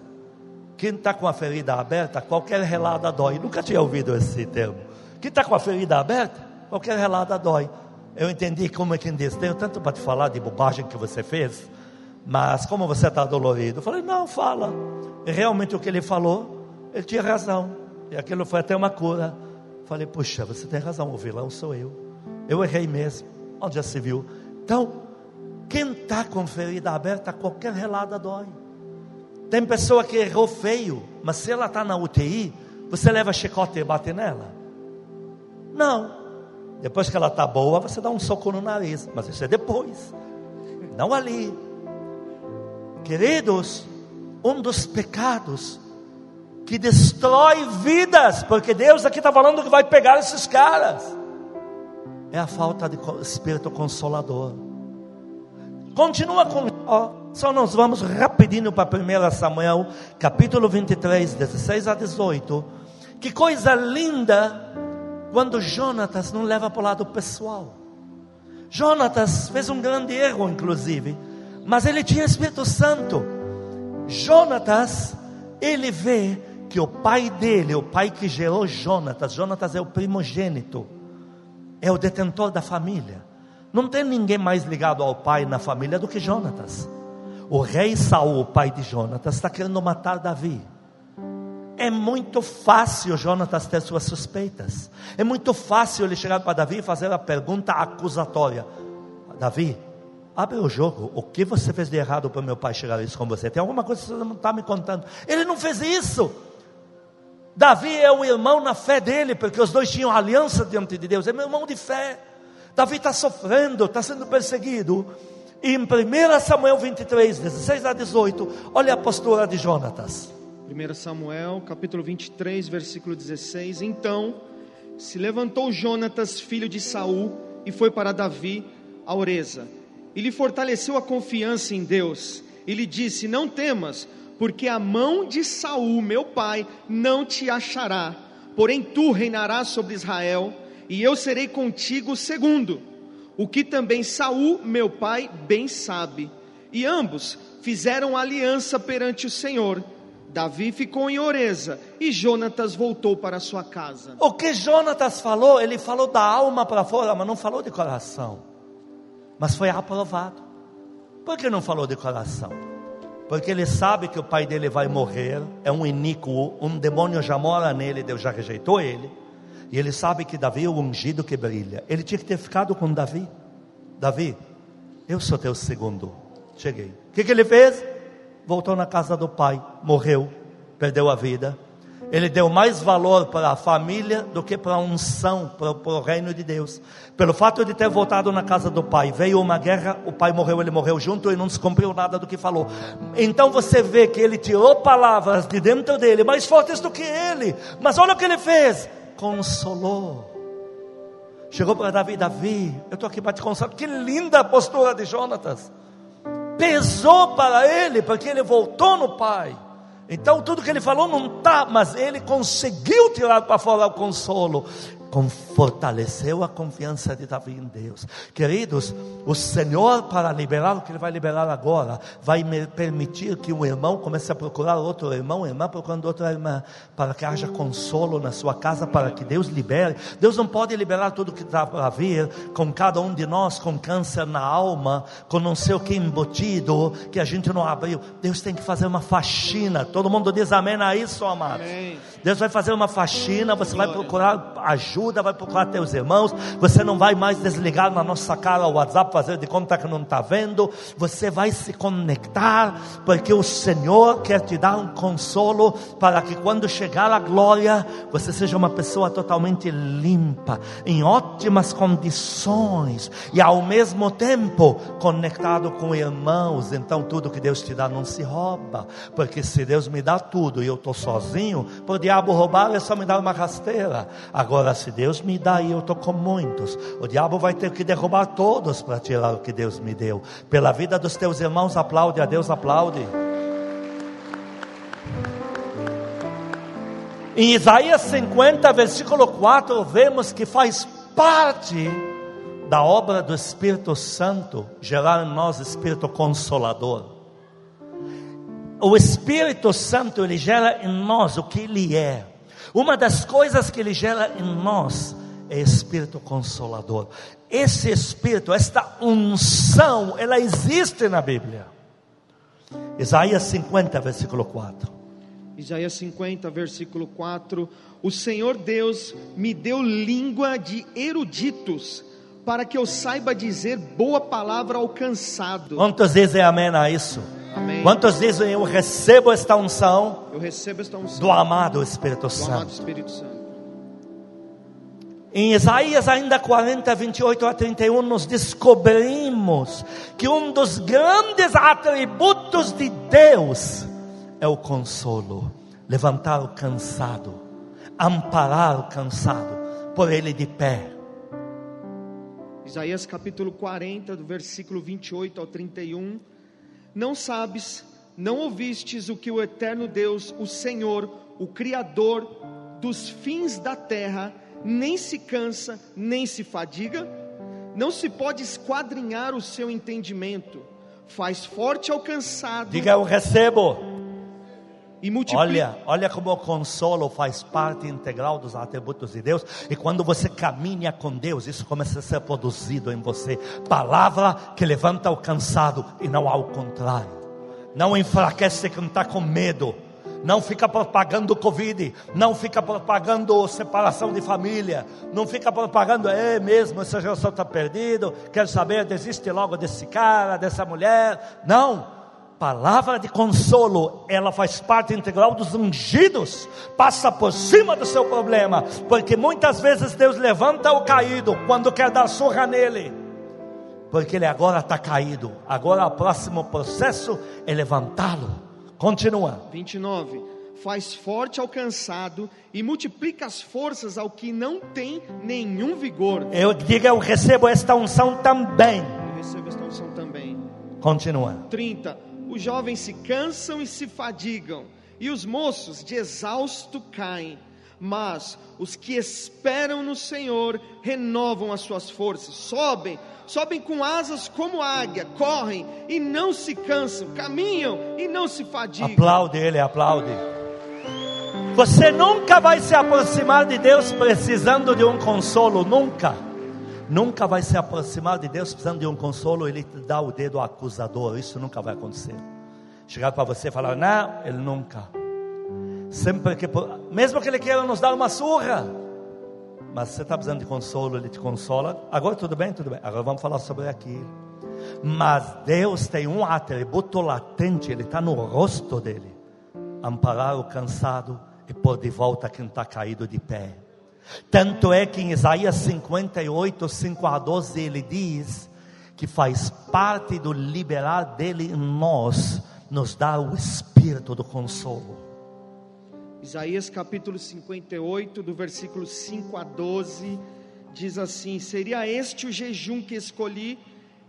quem está com a ferida aberta, qualquer relada dói. Nunca tinha ouvido esse termo. Quem está com a ferida aberta, qualquer relada dói. Eu entendi como é que diz: Tenho tanto para te falar de bobagem que você fez, mas como você está dolorido? Eu falei: Não, fala. E realmente o que ele falou, ele tinha razão. E aquilo foi até uma cura. Falei, puxa, você tem razão, o vilão sou eu. Eu errei mesmo. Onde já se viu? Então, quem está com ferida aberta, qualquer relada dói. Tem pessoa que errou feio, mas se ela está na UTI, você leva chicote e bate nela? Não. Depois que ela está boa, você dá um soco no nariz, mas isso é depois, não ali. Queridos, um dos pecados que destrói vidas, porque Deus aqui está falando que vai pegar esses caras, é a falta de espírito consolador. Continua com ó, só nós vamos rapidinho para 1 Samuel, capítulo 23, 16 a 18. Que coisa linda quando Jonatas não leva para o lado pessoal. Jonatas fez um grande erro, inclusive, mas ele tinha Espírito Santo. Jonatas, ele vê que o pai dele, o pai que gerou Jonatas, Jonatas é o primogênito, é o detentor da família. Não tem ninguém mais ligado ao pai na família do que Jonatas. O rei Saul, o pai de Jonatas, está querendo matar Davi. É muito fácil Jonatas ter suas suspeitas. É muito fácil ele chegar para Davi e fazer a pergunta acusatória: Davi, Abre o jogo. O que você fez de errado para meu pai chegar a isso com você? Tem alguma coisa que você não está me contando? Ele não fez isso. Davi é o irmão na fé dele, porque os dois tinham aliança diante de Deus. É meu irmão de fé. Davi está sofrendo, está sendo perseguido. E em 1 Samuel 23, 16 a 18, olha a postura de Jonatas. 1 Samuel, capítulo 23, versículo 16. Então se levantou Jonatas, filho de Saul, e foi para Davi a Oreza e lhe fortaleceu a confiança em Deus. E lhe disse: Não temas, porque a mão de Saul, meu pai, não te achará. Porém tu reinarás sobre Israel, e eu serei contigo segundo. O que também Saul, meu pai, bem sabe. E ambos fizeram aliança perante o Senhor. Davi ficou em Oreza e Jonatas voltou para sua casa. O que Jonatas falou, ele falou da alma para fora, mas não falou de coração mas foi aprovado. Por que não falou de coração? Porque ele sabe que o pai dele vai morrer, é um iníquo, um demônio já mora nele, Deus já rejeitou ele. E ele sabe que Davi é o ungido que brilha. Ele tinha que ter ficado com Davi. Davi, eu sou teu segundo. Cheguei. O que, que ele fez? Voltou na casa do pai, morreu, perdeu a vida ele deu mais valor para a família do que para a unção, para, para o reino de Deus. Pelo fato de ter voltado na casa do pai, veio uma guerra, o pai morreu, ele morreu junto e não se cumpriu nada do que falou. Então você vê que ele tirou palavras de dentro dele, mais fortes do que ele. Mas olha o que ele fez: consolou. Chegou para Davi, Davi, eu estou aqui para te consolar. Que linda a postura de Jonatas. Pesou para ele, porque ele voltou no pai. Então tudo que ele falou não está, mas ele conseguiu tirar para fora o consolo fortaleceu a confiança de Davi em Deus. Queridos, o Senhor, para liberar o que Ele vai liberar agora, vai permitir que um irmão comece a procurar outro irmão, irmã procurando outra irmã, para que haja consolo na sua casa, para que Deus libere. Deus não pode liberar tudo que está para vir, com cada um de nós com câncer na alma, com não sei o que embutido, que a gente não abriu. Deus tem que fazer uma faxina. Todo mundo diz amém a isso, amados. Deus vai fazer uma faxina, você vai procurar ajuda ajuda, vai procurar teus irmãos. Você não vai mais desligar na nossa cara o WhatsApp, fazer de conta que não está vendo. Você vai se conectar, porque o Senhor quer te dar um consolo para que quando chegar a glória, você seja uma pessoa totalmente limpa, em ótimas condições e ao mesmo tempo conectado com irmãos. Então tudo que Deus te dá não se rouba, porque se Deus me dá tudo e eu estou sozinho, para o diabo roubar é só me dar uma rasteira. Agora, se Deus me dá e eu estou com muitos, o diabo vai ter que derrubar todos para tirar o que Deus me deu. Pela vida dos teus irmãos, aplaude a Deus, aplaude. Em Isaías 50, versículo 4, vemos que faz parte da obra do Espírito Santo gerar em nós espírito consolador. O Espírito Santo ele gera em nós o que ele é. Uma das coisas que ele gera em nós é espírito consolador. Esse espírito, esta unção, ela existe na Bíblia. Isaías 50, versículo 4. Isaías 50, versículo 4. O Senhor Deus me deu língua de eruditos, para que eu saiba dizer boa palavra ao cansado. Quantos dizem amém a isso? Amém. Quantos dizem eu recebo esta unção? Eu recebo esta unção do amado Espírito Santo. amado Espírito Santo. Em Isaías ainda 40, 28 a 31, nós descobrimos que um dos grandes atributos de Deus é o consolo, levantar o cansado, amparar o cansado, por ele de pé. Isaías capítulo 40, do versículo 28 ao 31. Não sabes, não ouvistes o que o eterno Deus, o Senhor, o Criador dos fins da terra, nem se cansa, nem se fadiga? Não se pode esquadrinhar o seu entendimento, faz forte ao cansado Diga eu recebo. E multiplica. Olha, olha como o consolo faz parte integral dos atributos de Deus. E quando você caminha com Deus, isso começa a ser produzido em você. Palavra que levanta o cansado e não ao contrário. Não enfraquece quem está com medo. Não fica propagando Covid. Não fica propagando separação de família. Não fica propagando, é mesmo, essa geração está perdido. Quero saber, desiste logo desse cara, dessa mulher. Não palavra de consolo, ela faz parte integral dos ungidos, passa por cima do seu problema, porque muitas vezes Deus levanta o caído quando quer dar surra nele, porque ele agora está caído, agora o próximo processo é levantá-lo. Continua. 29. Faz forte ao cansado e multiplica as forças ao que não tem nenhum vigor. Eu digo, eu recebo esta unção também. Eu recebo esta unção também. Continua. 30. Os jovens se cansam e se fadigam, e os moços de exausto caem. Mas os que esperam no Senhor renovam as suas forças, sobem, sobem com asas como águia, correm e não se cansam, caminham e não se fadigam. Aplaude ele, aplaude. Você nunca vai se aproximar de Deus precisando de um consolo, nunca. Nunca vai se aproximar de Deus precisando de um consolo, ele te dá o dedo acusador. Isso nunca vai acontecer. chegar para você e falar: Não, ele nunca. Sempre que, mesmo que ele queira nos dar uma surra, mas você está precisando de consolo, ele te consola. Agora tudo bem, tudo bem. Agora vamos falar sobre aquilo. Mas Deus tem um atributo latente, ele está no rosto dele: amparar o cansado e pôr de volta quem está caído de pé. Tanto é que em Isaías 58, 5 a 12, ele diz que faz parte do liberar dele em nós, nos dá o espírito do consolo. Isaías capítulo 58, do versículo 5 a 12, diz assim: Seria este o jejum que escolhi,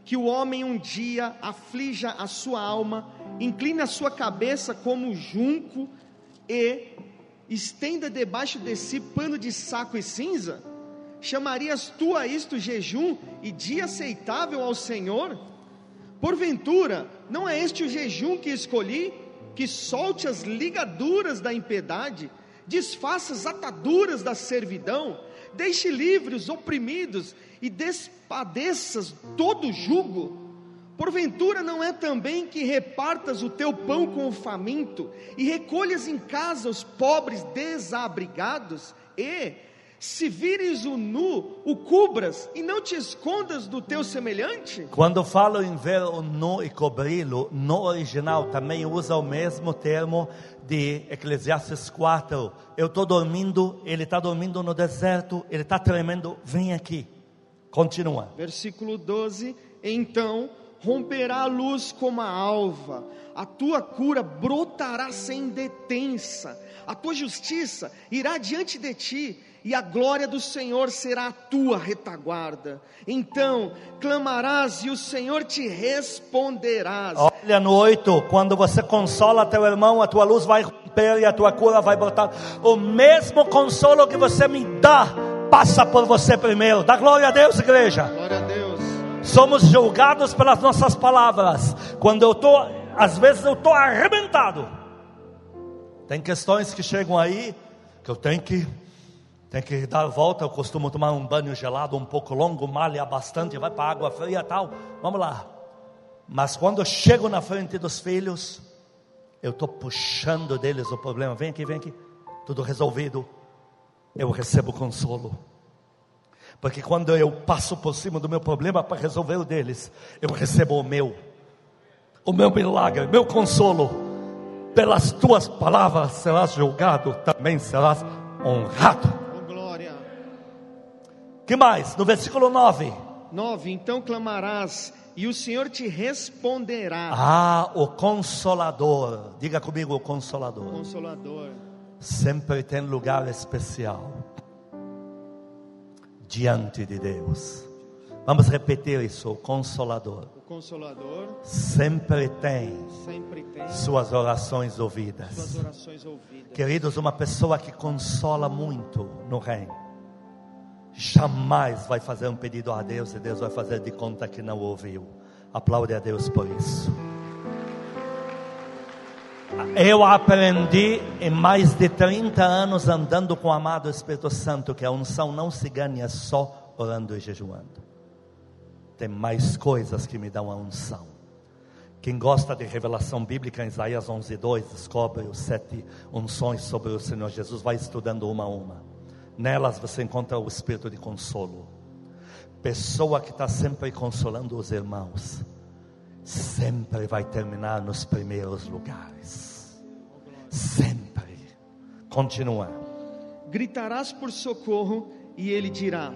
que o homem um dia aflija a sua alma, incline a sua cabeça como junco e estenda debaixo de si pano de saco e cinza? Chamarias tu a isto jejum e dia aceitável ao Senhor? Porventura, não é este o jejum que escolhi, que solte as ligaduras da impiedade, desfaça as ataduras da servidão, deixe livres os oprimidos e despadeças todo jugo? Porventura não é também que repartas o teu pão com o faminto e recolhas em casa os pobres desabrigados e se vires o nu, o cubras e não te escondas do teu semelhante? Quando falo em ver o nu e cobri-lo, no original também usa o mesmo termo de Eclesiastes 4. Eu estou dormindo, ele está dormindo no deserto, ele está tremendo, vem aqui. Continua. Versículo 12: Então romperá a luz como a alva, a tua cura brotará sem detença, a tua justiça irá diante de ti, e a glória do Senhor será a tua retaguarda. Então clamarás e o Senhor te responderás. Olha no 8, quando você consola teu irmão, a tua luz vai romper e a tua cura vai brotar. O mesmo consolo que você me dá, passa por você primeiro. Dá glória a Deus, igreja. Glória a Deus. Somos julgados pelas nossas palavras. Quando eu estou, às vezes eu estou arrebentado. Tem questões que chegam aí que eu tenho que tem que dar volta. Eu costumo tomar um banho gelado um pouco longo, malha bastante, vai para água fria tal. Vamos lá. Mas quando eu chego na frente dos filhos, eu estou puxando deles o problema. Vem aqui, vem aqui. Tudo resolvido. Eu recebo consolo. Porque quando eu passo por cima do meu problema para resolver o deles, eu recebo o meu, o meu milagre, meu consolo. Pelas tuas palavras serás julgado, também serás honrado. Oh, glória. Que mais? No versículo 9. 9. Então clamarás e o Senhor te responderá. Ah, o consolador. Diga comigo, o consolador. Consolador. Sempre tem lugar especial diante de Deus. Vamos repetir isso: o consolador O consolador sempre tem sempre tem suas orações ouvidas. suas orações ouvidas. Queridos, uma pessoa que consola muito no reino, jamais vai fazer um pedido a Deus e Deus vai fazer de conta que não ouviu. Aplaude a Deus por isso. Eu aprendi em mais de 30 anos andando com o amado Espírito Santo que a unção não se ganha só orando e jejuando. Tem mais coisas que me dão a unção. Quem gosta de revelação bíblica, em Isaías 11:2 descobre os sete unções sobre o Senhor Jesus, vai estudando uma a uma. Nelas você encontra o espírito de consolo. Pessoa que está sempre consolando os irmãos, sempre vai terminar nos primeiros lugares. Sempre. Continua. Gritarás por socorro e ele dirá: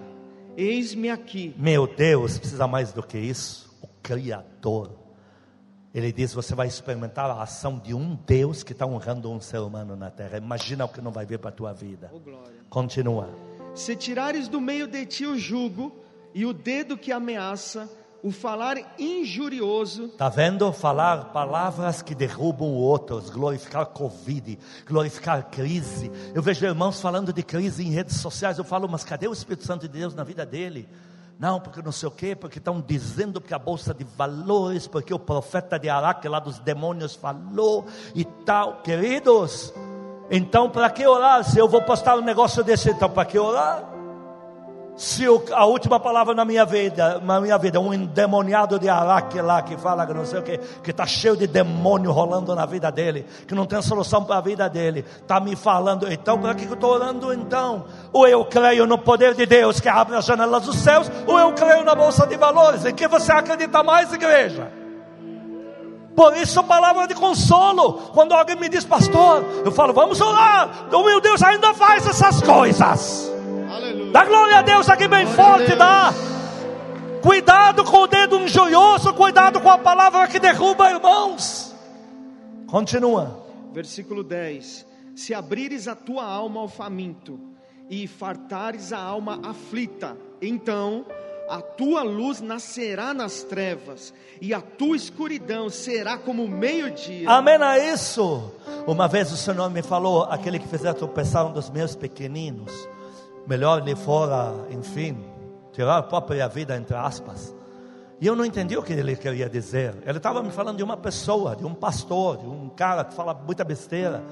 Eis-me aqui. Meu Deus, precisa mais do que isso. O Criador. Ele diz: você vai experimentar a ação de um Deus que está honrando um ser humano na terra. Imagina o que não vai vir para a tua vida. Oh. Continua. Se tirares do meio de ti o jugo e o dedo que ameaça, o falar injurioso, Tá vendo? Falar palavras que derrubam outros, glorificar Covid, glorificar crise. Eu vejo irmãos falando de crise em redes sociais. Eu falo, mas cadê o Espírito Santo de Deus na vida dele? Não, porque não sei o quê, porque estão dizendo que a bolsa de valores, porque o profeta de Araque lá dos demônios falou e tal. Queridos, então para que orar? Se eu vou postar um negócio desse, então para que orar? Se a última palavra na minha vida, na minha vida, um endemoniado de Araque lá que fala que não sei o que, que está cheio de demônio rolando na vida dele, que não tem solução para a vida dele, está me falando, então para que eu estou orando então? Ou eu creio no poder de Deus que abre as janelas dos céus, ou eu creio na bolsa de valores. Em que você acredita mais, igreja? Por isso, palavra de consolo. Quando alguém me diz, pastor, eu falo, vamos orar. O meu Deus ainda faz essas coisas. Aleluia. Dá glória a Deus aqui bem glória forte, dá. Cuidado com o dedo injurioso, cuidado com a palavra que derruba irmãos. Continua. Versículo 10: Se abrires a tua alma ao faminto e fartares a alma aflita, então a tua luz nascerá nas trevas, e a tua escuridão será como meio-dia. Amém a isso. Uma vez o Senhor me falou: aquele que fizer tropeçar um dos meus pequeninos, melhor lhe fora, enfim, tirar a própria vida, entre aspas. E eu não entendi o que ele queria dizer. Ele estava me falando de uma pessoa, de um pastor, de um cara que fala muita besteira,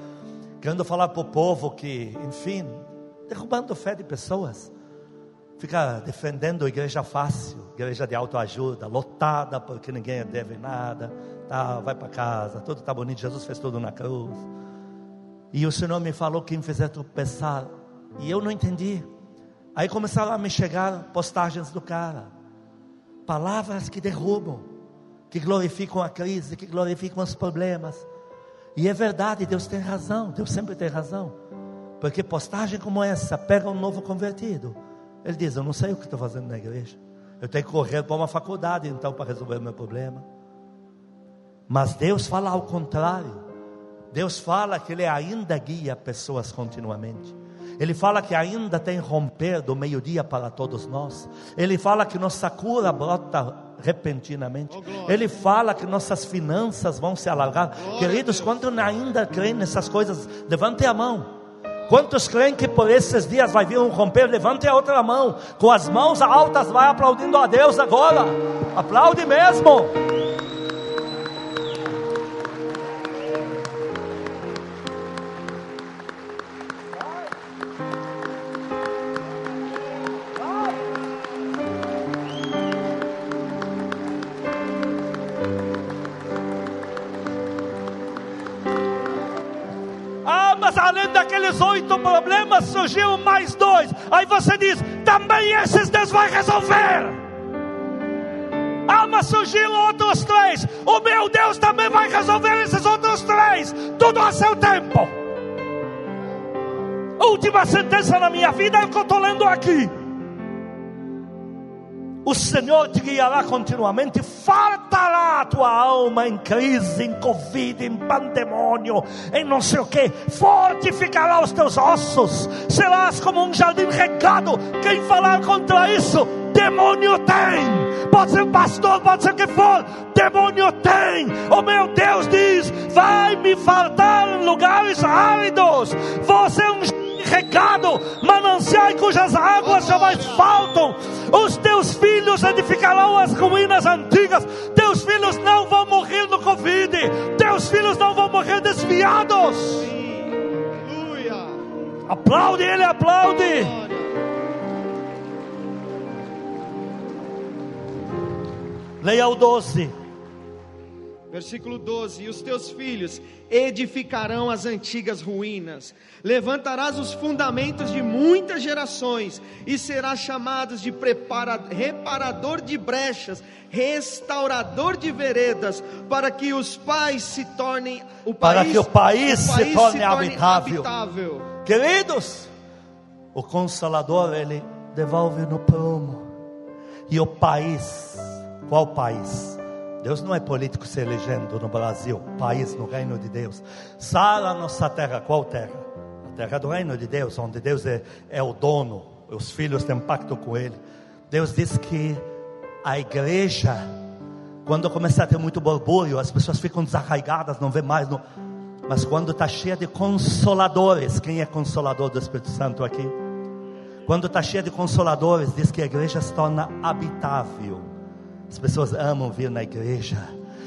querendo falar para o povo que, enfim, derrubando fé de pessoas fica defendendo a igreja fácil, igreja de autoajuda, lotada porque ninguém deve nada, tá, vai para casa, tudo está bonito, Jesus fez tudo na cruz. E o Senhor me falou que me fizer tropeçar, e eu não entendi. Aí começaram a me chegar postagens do cara, palavras que derrubam, que glorificam a crise, que glorificam os problemas. E é verdade, Deus tem razão, Deus sempre tem razão. Porque postagem como essa pega um novo convertido ele diz: Eu não sei o que estou fazendo na igreja. Eu tenho que correr para uma faculdade então para resolver meu problema. Mas Deus fala ao contrário. Deus fala que Ele ainda guia pessoas continuamente. Ele fala que ainda tem romper do meio-dia para todos nós. Ele fala que nossa cura brota repentinamente. Oh, Ele fala que nossas finanças vão se alargar. Glória Queridos, quando ainda creem nessas coisas, levante a mão. Quantos creem que por esses dias vai vir um romper? Levante a outra mão, com as mãos altas, vai aplaudindo a Deus agora. Aplaude mesmo. Surgiu mais dois. Aí você diz: também esses Deus vai resolver. Mas surgiram outros três. O meu Deus também vai resolver esses outros três. Tudo a seu tempo. Última sentença na minha vida é o que eu estou lendo aqui. O Senhor te guiará continuamente, fartará a tua alma em crise, em Covid, em pandemônio, em não sei o que, fortificará os teus ossos, serás como um jardim regado. Quem falar contra isso, demônio tem. Pode ser pastor, pode ser o que for, demônio tem. O meu Deus diz: vai me faltar em lugares áridos. Você é um regado, mananciais cujas águas jamais faltam. Os teus filhos edificarão as ruínas antigas. Teus filhos não vão morrer no Covid. Teus filhos não vão morrer desviados. Aplaude ele, aplaude. Leia o 12. Versículo 12: E os teus filhos edificarão as antigas ruínas, levantarás os fundamentos de muitas gerações, e serás chamado de reparador de brechas, restaurador de veredas, para que os pais se tornem o para país, que o país, o país se, torne se, torne habitável. habitável. Queridos, o consolador ele devolve no prumo, e o país, qual país? Deus não é político se elegendo no Brasil, país, no reino de Deus. Sara nossa terra, qual terra? A terra do reino de Deus, onde Deus é, é o dono, os filhos têm pacto com Ele. Deus diz que a igreja, quando começa a ter muito borbulho, as pessoas ficam desarraigadas, não vê mais. No... Mas quando está cheia de consoladores, quem é consolador do Espírito Santo aqui? Quando está cheia de consoladores, diz que a igreja se torna habitável. As pessoas amam vir na igreja,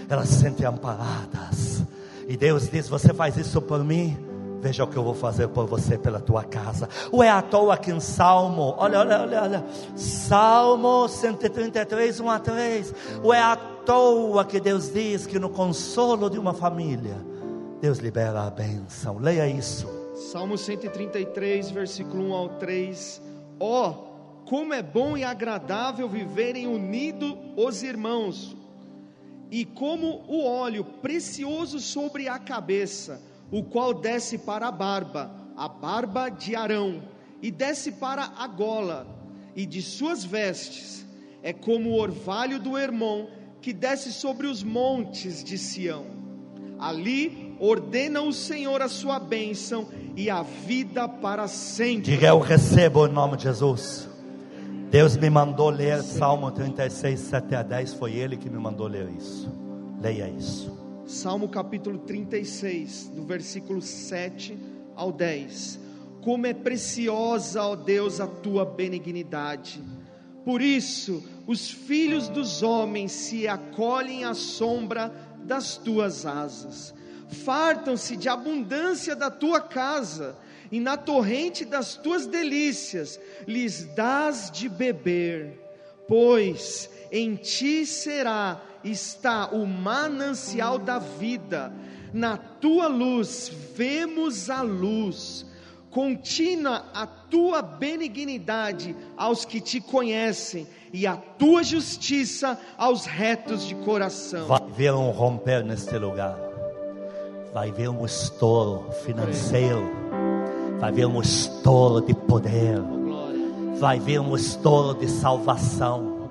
elas se sentem amparadas. E Deus diz: Você faz isso por mim, Veja o que eu vou fazer por você, pela tua casa. Ou é à toa que em Salmo, olha, olha, olha, olha. Salmo 133, 1 a 3. Ou é à toa que Deus diz que no consolo de uma família, Deus libera a bênção. Leia isso. Salmo 133, versículo 1 ao 3. Ó, oh, como é bom e agradável viverem unidos os irmãos, e como o óleo precioso sobre a cabeça o qual desce para a barba, a barba de Arão, e desce para a gola, e de suas vestes é como o orvalho do Hermon que desce sobre os montes de Sião. Ali ordena o Senhor a sua bênção e a vida para sempre. Diga eu recebo em nome de Jesus. Deus me mandou ler Salmo 36, 7 a 10. Foi Ele que me mandou ler isso. Leia isso. Salmo capítulo 36, do versículo 7 ao 10. Como é preciosa, ó Deus, a tua benignidade. Por isso, os filhos dos homens se acolhem à sombra das tuas asas. Fartam-se de abundância da tua casa, e na torrente das tuas delícias lhes dás de beber, pois em ti será está o manancial da vida. Na tua luz vemos a luz. Contínua a tua benignidade aos que te conhecem e a tua justiça aos retos de coração. Vai ver um romper neste lugar. Vai ver um estouro financeiro. Vai ver um estouro de poder. Vai ver um estouro de salvação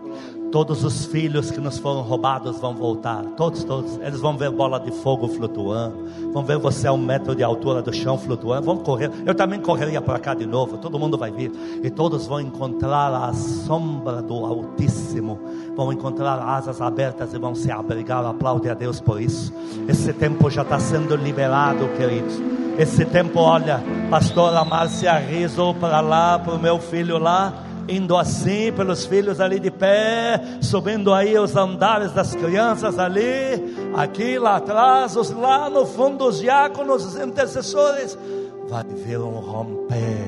Todos os filhos que nos foram roubados vão voltar. Todos, todos. Eles vão ver bola de fogo flutuando. Vão ver você a um metro de altura do chão flutuando. Vão correr. Eu também correria para cá de novo. Todo mundo vai vir. E todos vão encontrar a sombra do Altíssimo. Vão encontrar asas abertas e vão se abrigar. Aplaude a Deus por isso. Esse tempo já está sendo liberado, queridos. Esse tempo, olha, pastora Márcia Riso para lá, para o meu filho lá indo assim pelos filhos ali de pé, subindo aí os andares das crianças ali, aqui lá atrás, os, lá no fundo os diáconos, os intercessores, vai ver um romper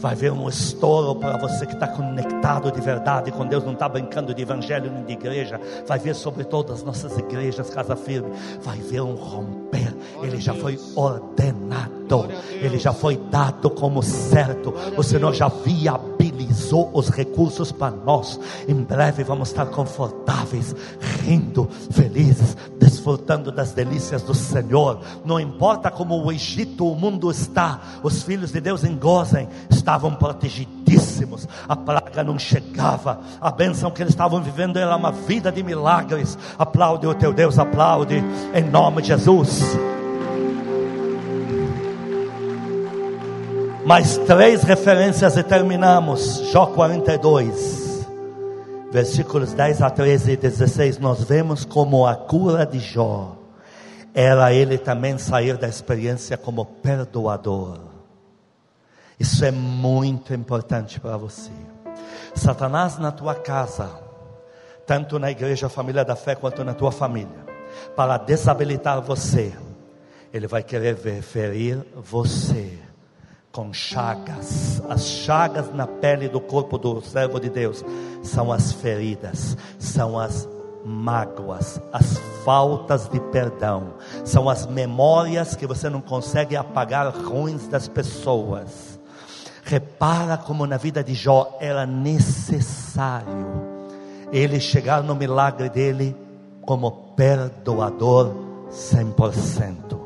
vai ver um estouro para você que está conectado de verdade com Deus, não está brincando de evangelho nem de igreja, vai ver sobre todas as nossas igrejas, casa firme, vai ver um romper, ele já foi ordenado, ele já foi dado como certo, o Senhor já viabilizou os recursos para nós, em breve vamos estar confortáveis, rindo, felizes, desfrutando das delícias do Senhor, não importa como o Egito, o mundo está, os filhos de Deus engozem, está estavam protegidíssimos, a praga não chegava, a bênção que eles estavam vivendo era uma vida de milagres. Aplaude o teu Deus, aplaude em nome de Jesus. Mais três referências e terminamos. Jó 42, versículos 10 a 13 e 16. Nós vemos como a cura de Jó era ele também sair da experiência como perdoador. Isso é muito importante para você. Satanás na tua casa, tanto na igreja Família da Fé quanto na tua família, para desabilitar você, ele vai querer ver, ferir você com chagas. As chagas na pele do corpo do servo de Deus são as feridas, são as mágoas, as faltas de perdão, são as memórias que você não consegue apagar ruins das pessoas Repara como na vida de Jó era necessário ele chegar no milagre dele como perdoador 100%.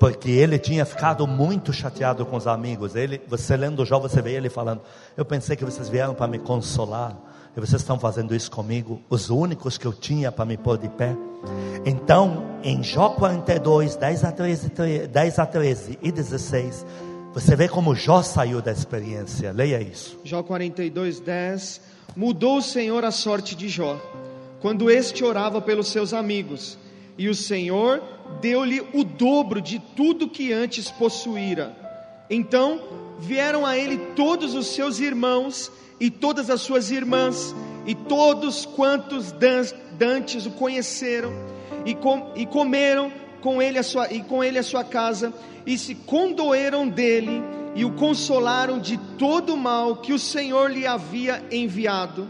Porque ele tinha ficado muito chateado com os amigos. Ele, você lendo Jó, você vê ele falando: Eu pensei que vocês vieram para me consolar, e vocês estão fazendo isso comigo, os únicos que eu tinha para me pôr de pé. Então, em Jó 42, 10 a 13, 10 a 13 e 16, você vê como Jó saiu da experiência. Leia isso. Jó 42, 10. Mudou o Senhor a sorte de Jó, quando este orava pelos seus amigos, e o Senhor deu-lhe o dobro de tudo que antes possuíra. Então vieram a ele todos os seus irmãos e todas as suas irmãs, e todos quantos dantes o conheceram, e, com, e comeram com ele a sua, e com ele a sua casa, e se condoeram dele e o consolaram de todo o mal que o Senhor lhe havia enviado.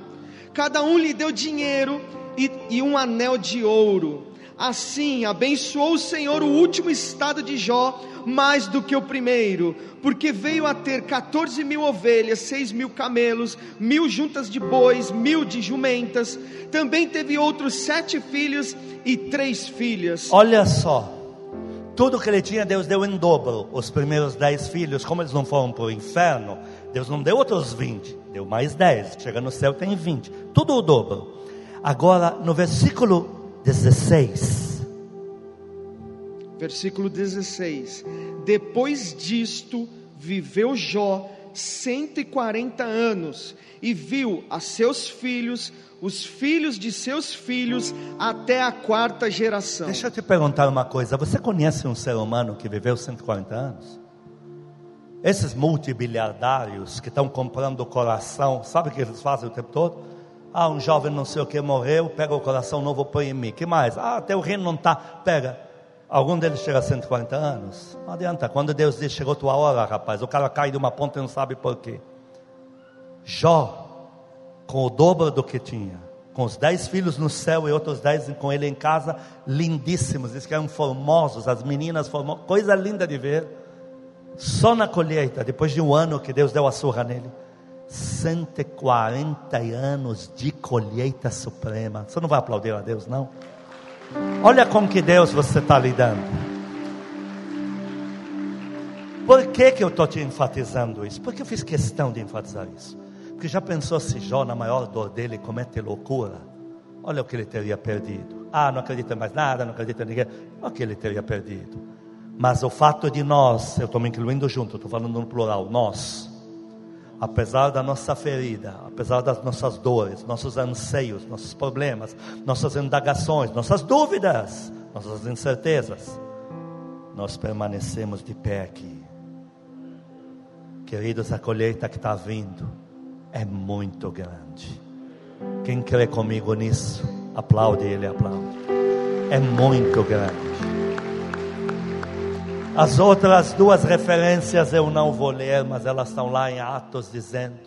Cada um lhe deu dinheiro e, e um anel de ouro. Assim abençoou o Senhor o último estado de Jó mais do que o primeiro, porque veio a ter 14 mil ovelhas, seis mil camelos, mil juntas de bois, mil de jumentas. Também teve outros sete filhos e três filhas. Olha só, tudo que ele tinha, Deus deu em dobro. Os primeiros dez filhos, como eles não foram para o inferno, Deus não deu outros vinte, deu mais dez. Chega no céu, tem vinte. Tudo o dobro. Agora, no versículo 16. Versículo 16. Depois disto, viveu Jó 140 anos e viu a seus filhos, os filhos de seus filhos, até a quarta geração. Deixa eu te perguntar uma coisa: você conhece um ser humano que viveu 140 anos? Esses multibiliardários que estão comprando o coração, sabe o que eles fazem o tempo todo? Ah, um jovem não sei o que morreu, pega o coração novo, põe em mim. que mais? Ah, até o reino não está, pega. Algum deles chega a 140 anos? Não adianta. Quando Deus diz, chegou tua hora, rapaz, o cara cai de uma ponta e não sabe por quê. Jó, com o dobro do que tinha, com os dez filhos no céu e outros dez com ele em casa, lindíssimos, diz que eram formosos, as meninas formosas, coisa linda de ver. Só na colheita, depois de um ano que Deus deu a surra nele, 140 anos de colheita suprema. Você não vai aplaudir a Deus, não? Olha com que Deus você está lidando. Por que, que eu estou te enfatizando isso? Porque eu fiz questão de enfatizar isso. Porque já pensou se Jó, na maior dor dele, comete loucura? Olha o que ele teria perdido. Ah, não acredita mais nada, não acredita em ninguém. Olha o que ele teria perdido. Mas o fato de nós, eu estou me incluindo junto, estou falando no plural, nós apesar da nossa ferida, apesar das nossas dores, nossos anseios, nossos problemas, nossas indagações, nossas dúvidas, nossas incertezas, nós permanecemos de pé aqui. Queridos, a colheita que está vindo é muito grande. Quem crê comigo nisso, aplaude ele, aplaude. É muito grande. As outras duas referências eu não vou ler, mas elas estão lá em Atos dizendo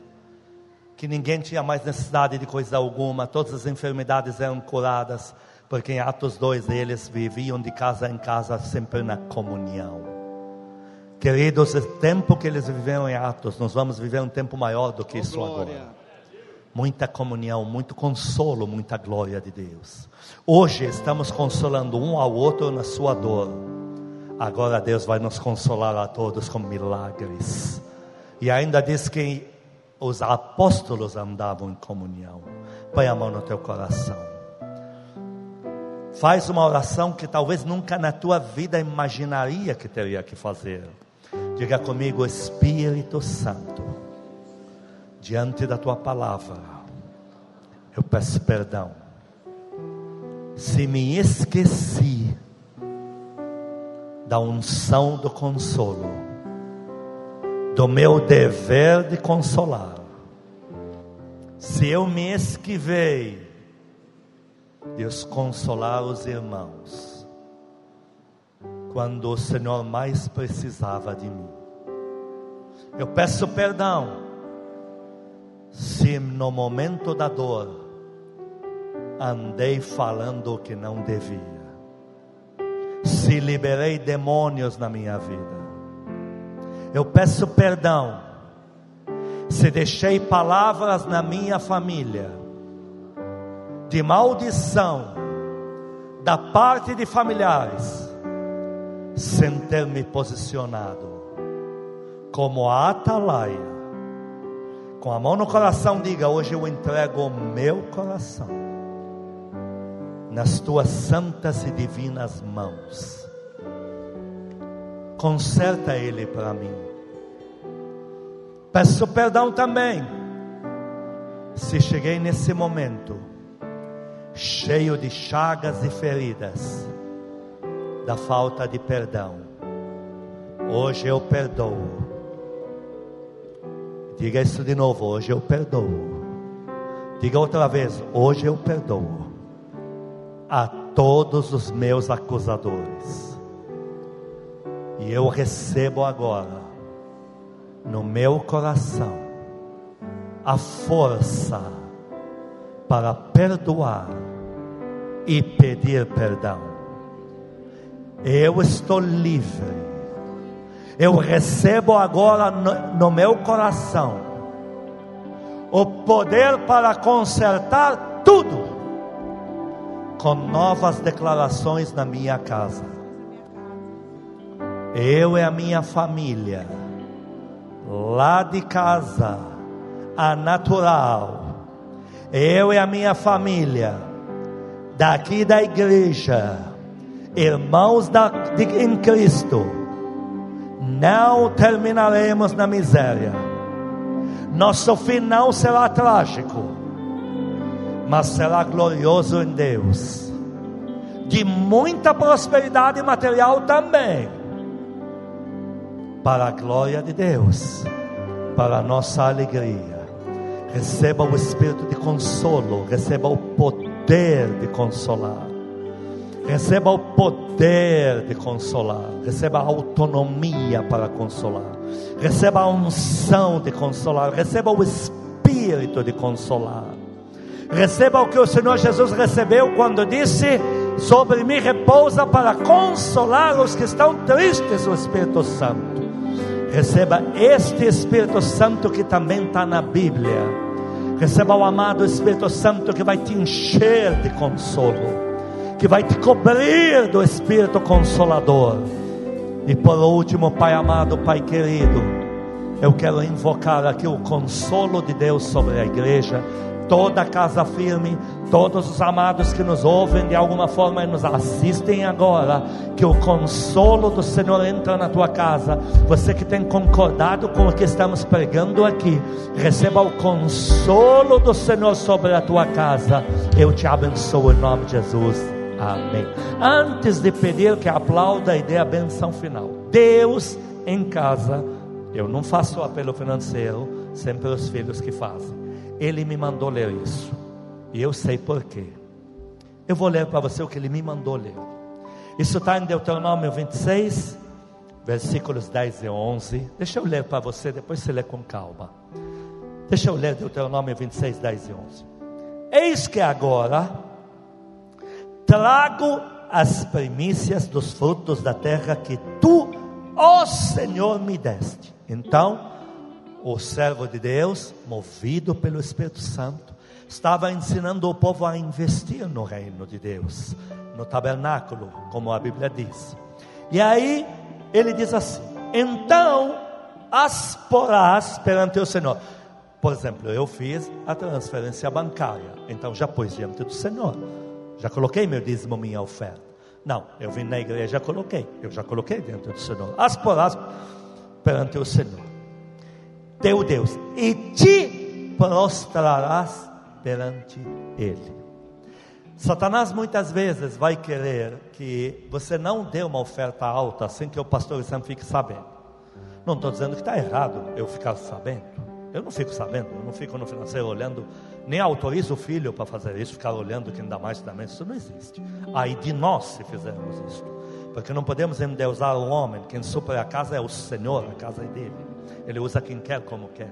que ninguém tinha mais necessidade de coisa alguma, todas as enfermidades eram curadas, porque em Atos 2 eles viviam de casa em casa sempre na comunhão. Queridos, o tempo que eles viveram em Atos, nós vamos viver um tempo maior do que oh, isso glória. agora. Muita comunhão, muito consolo, muita glória de Deus. Hoje estamos consolando um ao outro na sua dor Agora Deus vai nos consolar a todos com milagres. E ainda diz que os apóstolos andavam em comunhão. Põe a mão no teu coração. Faz uma oração que talvez nunca na tua vida imaginaria que teria que fazer. Diga comigo, Espírito Santo, diante da tua palavra, eu peço perdão. Se me esqueci da unção do consolo, do meu dever de consolar. Se eu me esquivei de consolar os irmãos, quando o Senhor mais precisava de mim, eu peço perdão se no momento da dor andei falando o que não devia se liberei demônios na minha vida. Eu peço perdão se deixei palavras na minha família de maldição da parte de familiares sem ter me posicionado como a atalaia. Com a mão no coração, diga: Hoje eu entrego o meu coração nas tuas santas e divinas mãos. Conserta ele para mim. Peço perdão também, se cheguei nesse momento cheio de chagas e feridas da falta de perdão. Hoje eu perdoo. Diga isso de novo, hoje eu perdoo. Diga outra vez, hoje eu perdoo a todos os meus acusadores. E eu recebo agora, no meu coração, a força para perdoar e pedir perdão. Eu estou livre. Eu recebo agora no, no meu coração o poder para consertar tudo com novas declarações na minha casa. Eu e a minha família, lá de casa, a natural, eu e a minha família, daqui da igreja, irmãos da, de, em Cristo, não terminaremos na miséria. Nosso final será trágico, mas será glorioso em Deus. De muita prosperidade material também, para a glória de Deus, para a nossa alegria. Receba o espírito de consolo, receba o poder de consolar. Receba o poder de consolar, receba a autonomia para consolar, receba a unção de consolar, receba o espírito de consolar. Receba o que o Senhor Jesus recebeu quando disse: Sobre mim repousa para consolar os que estão tristes, o Espírito Santo. Receba este Espírito Santo que também está na Bíblia. Receba o amado Espírito Santo que vai te encher de consolo que vai te cobrir do Espírito Consolador. E por último, Pai amado, Pai querido, eu quero invocar aqui o consolo de Deus sobre a igreja, toda a casa firme, todos os amados que nos ouvem de alguma forma e nos assistem agora, que o consolo do Senhor entra na tua casa. Você que tem concordado com o que estamos pregando aqui, receba o consolo do Senhor sobre a tua casa. Eu te abençoo em nome de Jesus. Amém. Antes de pedir que aplauda e dê a benção final, Deus em casa, eu não faço apelo financeiro, sempre os filhos que fazem. Ele me mandou ler isso, e eu sei porquê. Eu vou ler para você o que ele me mandou ler. Isso está em Deuteronômio 26, versículos 10 e 11. Deixa eu ler para você, depois você lê com calma. Deixa eu ler Deuteronômio 26, 10 e 11. Eis que agora trago as primícias dos frutos da terra que tu, ó Senhor, me deste. Então, o servo de Deus, movido pelo Espírito Santo, estava ensinando o povo a investir no reino de Deus, no tabernáculo, como a Bíblia diz. E aí ele diz assim: então as porás perante o Senhor. Por exemplo, eu fiz a transferência bancária, então já pus diante do Senhor. Já coloquei meu dízimo, minha oferta. Não, eu vim na igreja, já coloquei. Eu já coloquei dentro do Senhor. As porás perante o Senhor. Teu Deus. E te prostrarás perante Ele. Satanás muitas vezes vai querer que você não dê uma oferta alta sem que o pastor sempre fique sabendo. Não estou dizendo que está errado eu ficar sabendo. Eu não fico sabendo, eu não fico no financeiro olhando nem autoriza o filho para fazer isso, ficar olhando quem dá mais também, isso não existe. Aí de nós se fizermos isso, porque não podemos endeusar o homem, quem supre a casa é o Senhor, a casa é dele, ele usa quem quer como quer.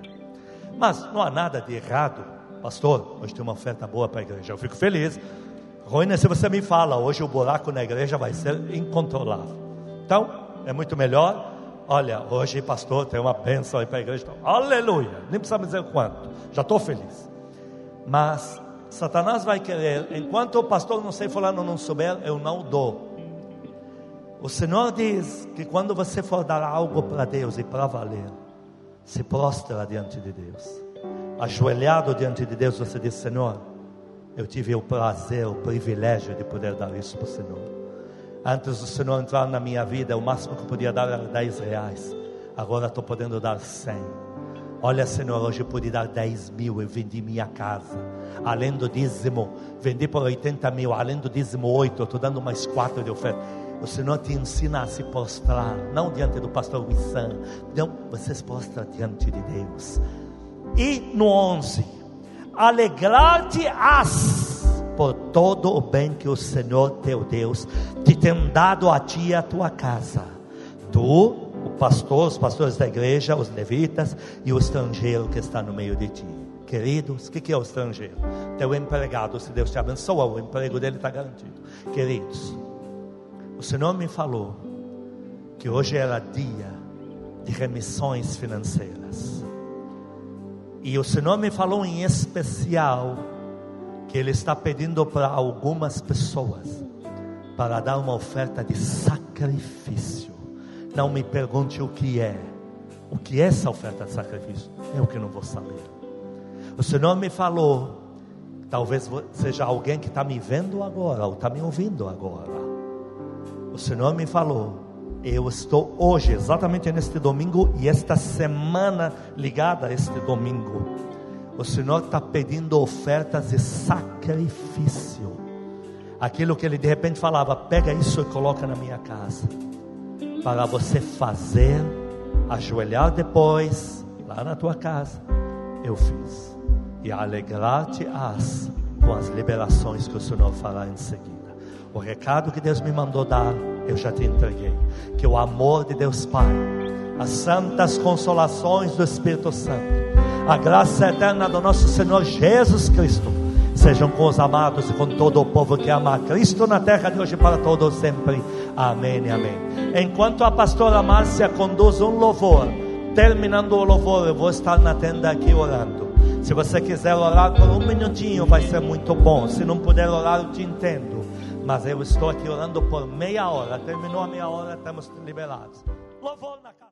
Mas não há nada de errado, pastor. Hoje tem uma oferta boa para a igreja, eu fico feliz. Ruim é se você me fala, hoje o buraco na igreja vai ser incontrolável. Então, é muito melhor. Olha, hoje, pastor, tem uma bênção aí para a igreja. Então, aleluia! Nem precisa me dizer quanto, já estou feliz. Mas Satanás vai querer, enquanto o pastor não sei fulano não souber, eu não dou. O Senhor diz que quando você for dar algo para Deus e para valer, se prostra diante de Deus. Ajoelhado diante de Deus, você diz: Senhor, eu tive o prazer, o privilégio de poder dar isso para o Senhor. Antes do Senhor entrar na minha vida, o máximo que eu podia dar era 10 reais. Agora estou podendo dar 100. Olha, Senhor, hoje eu pude dar 10 mil, eu vendi minha casa. Além do dízimo, vendi por 80 mil. Além do dízimo 8, eu estou dando mais 4 de oferta. O Senhor te ensina a se prostrar, não diante do pastor Wissan. Não, você se prostra diante de Deus. E no 11, alegrar-te-ás por todo o bem que o Senhor teu Deus te tem dado a ti e a tua casa Tu, o pastor, os pastores da igreja, os levitas e o estrangeiro que está no meio de ti. Queridos, o que, que é o estrangeiro? Teu empregado, se Deus te abençoa, o emprego dele está garantido. Queridos, o Senhor me falou que hoje era dia de remissões financeiras. E o Senhor me falou em especial que Ele está pedindo para algumas pessoas para dar uma oferta de sacrifício. Não me pergunte o que é. O que é essa oferta de sacrifício? Eu que não vou saber. O Senhor me falou, talvez seja alguém que está me vendo agora, ou está me ouvindo agora. O Senhor me falou, eu estou hoje, exatamente neste domingo, e esta semana ligada a este domingo. O Senhor está pedindo ofertas de sacrifício. Aquilo que ele de repente falava, pega isso e coloca na minha casa. Para você fazer, ajoelhar depois, lá na tua casa. Eu fiz. E alegrar-te-ás com as liberações que o Senhor fará em seguida. O recado que Deus me mandou dar, eu já te entreguei. Que o amor de Deus Pai, as santas consolações do Espírito Santo, a graça eterna do nosso Senhor Jesus Cristo, sejam com os amados e com todo o povo que ama Cristo na terra de hoje para todos sempre. Amém amém. Enquanto a pastora Márcia conduz um louvor, terminando o louvor, eu vou estar na tenda aqui orando. Se você quiser orar por um minutinho, vai ser muito bom. Se não puder orar, eu te entendo. Mas eu estou aqui orando por meia hora. Terminou a meia hora, estamos liberados. Louvor na casa.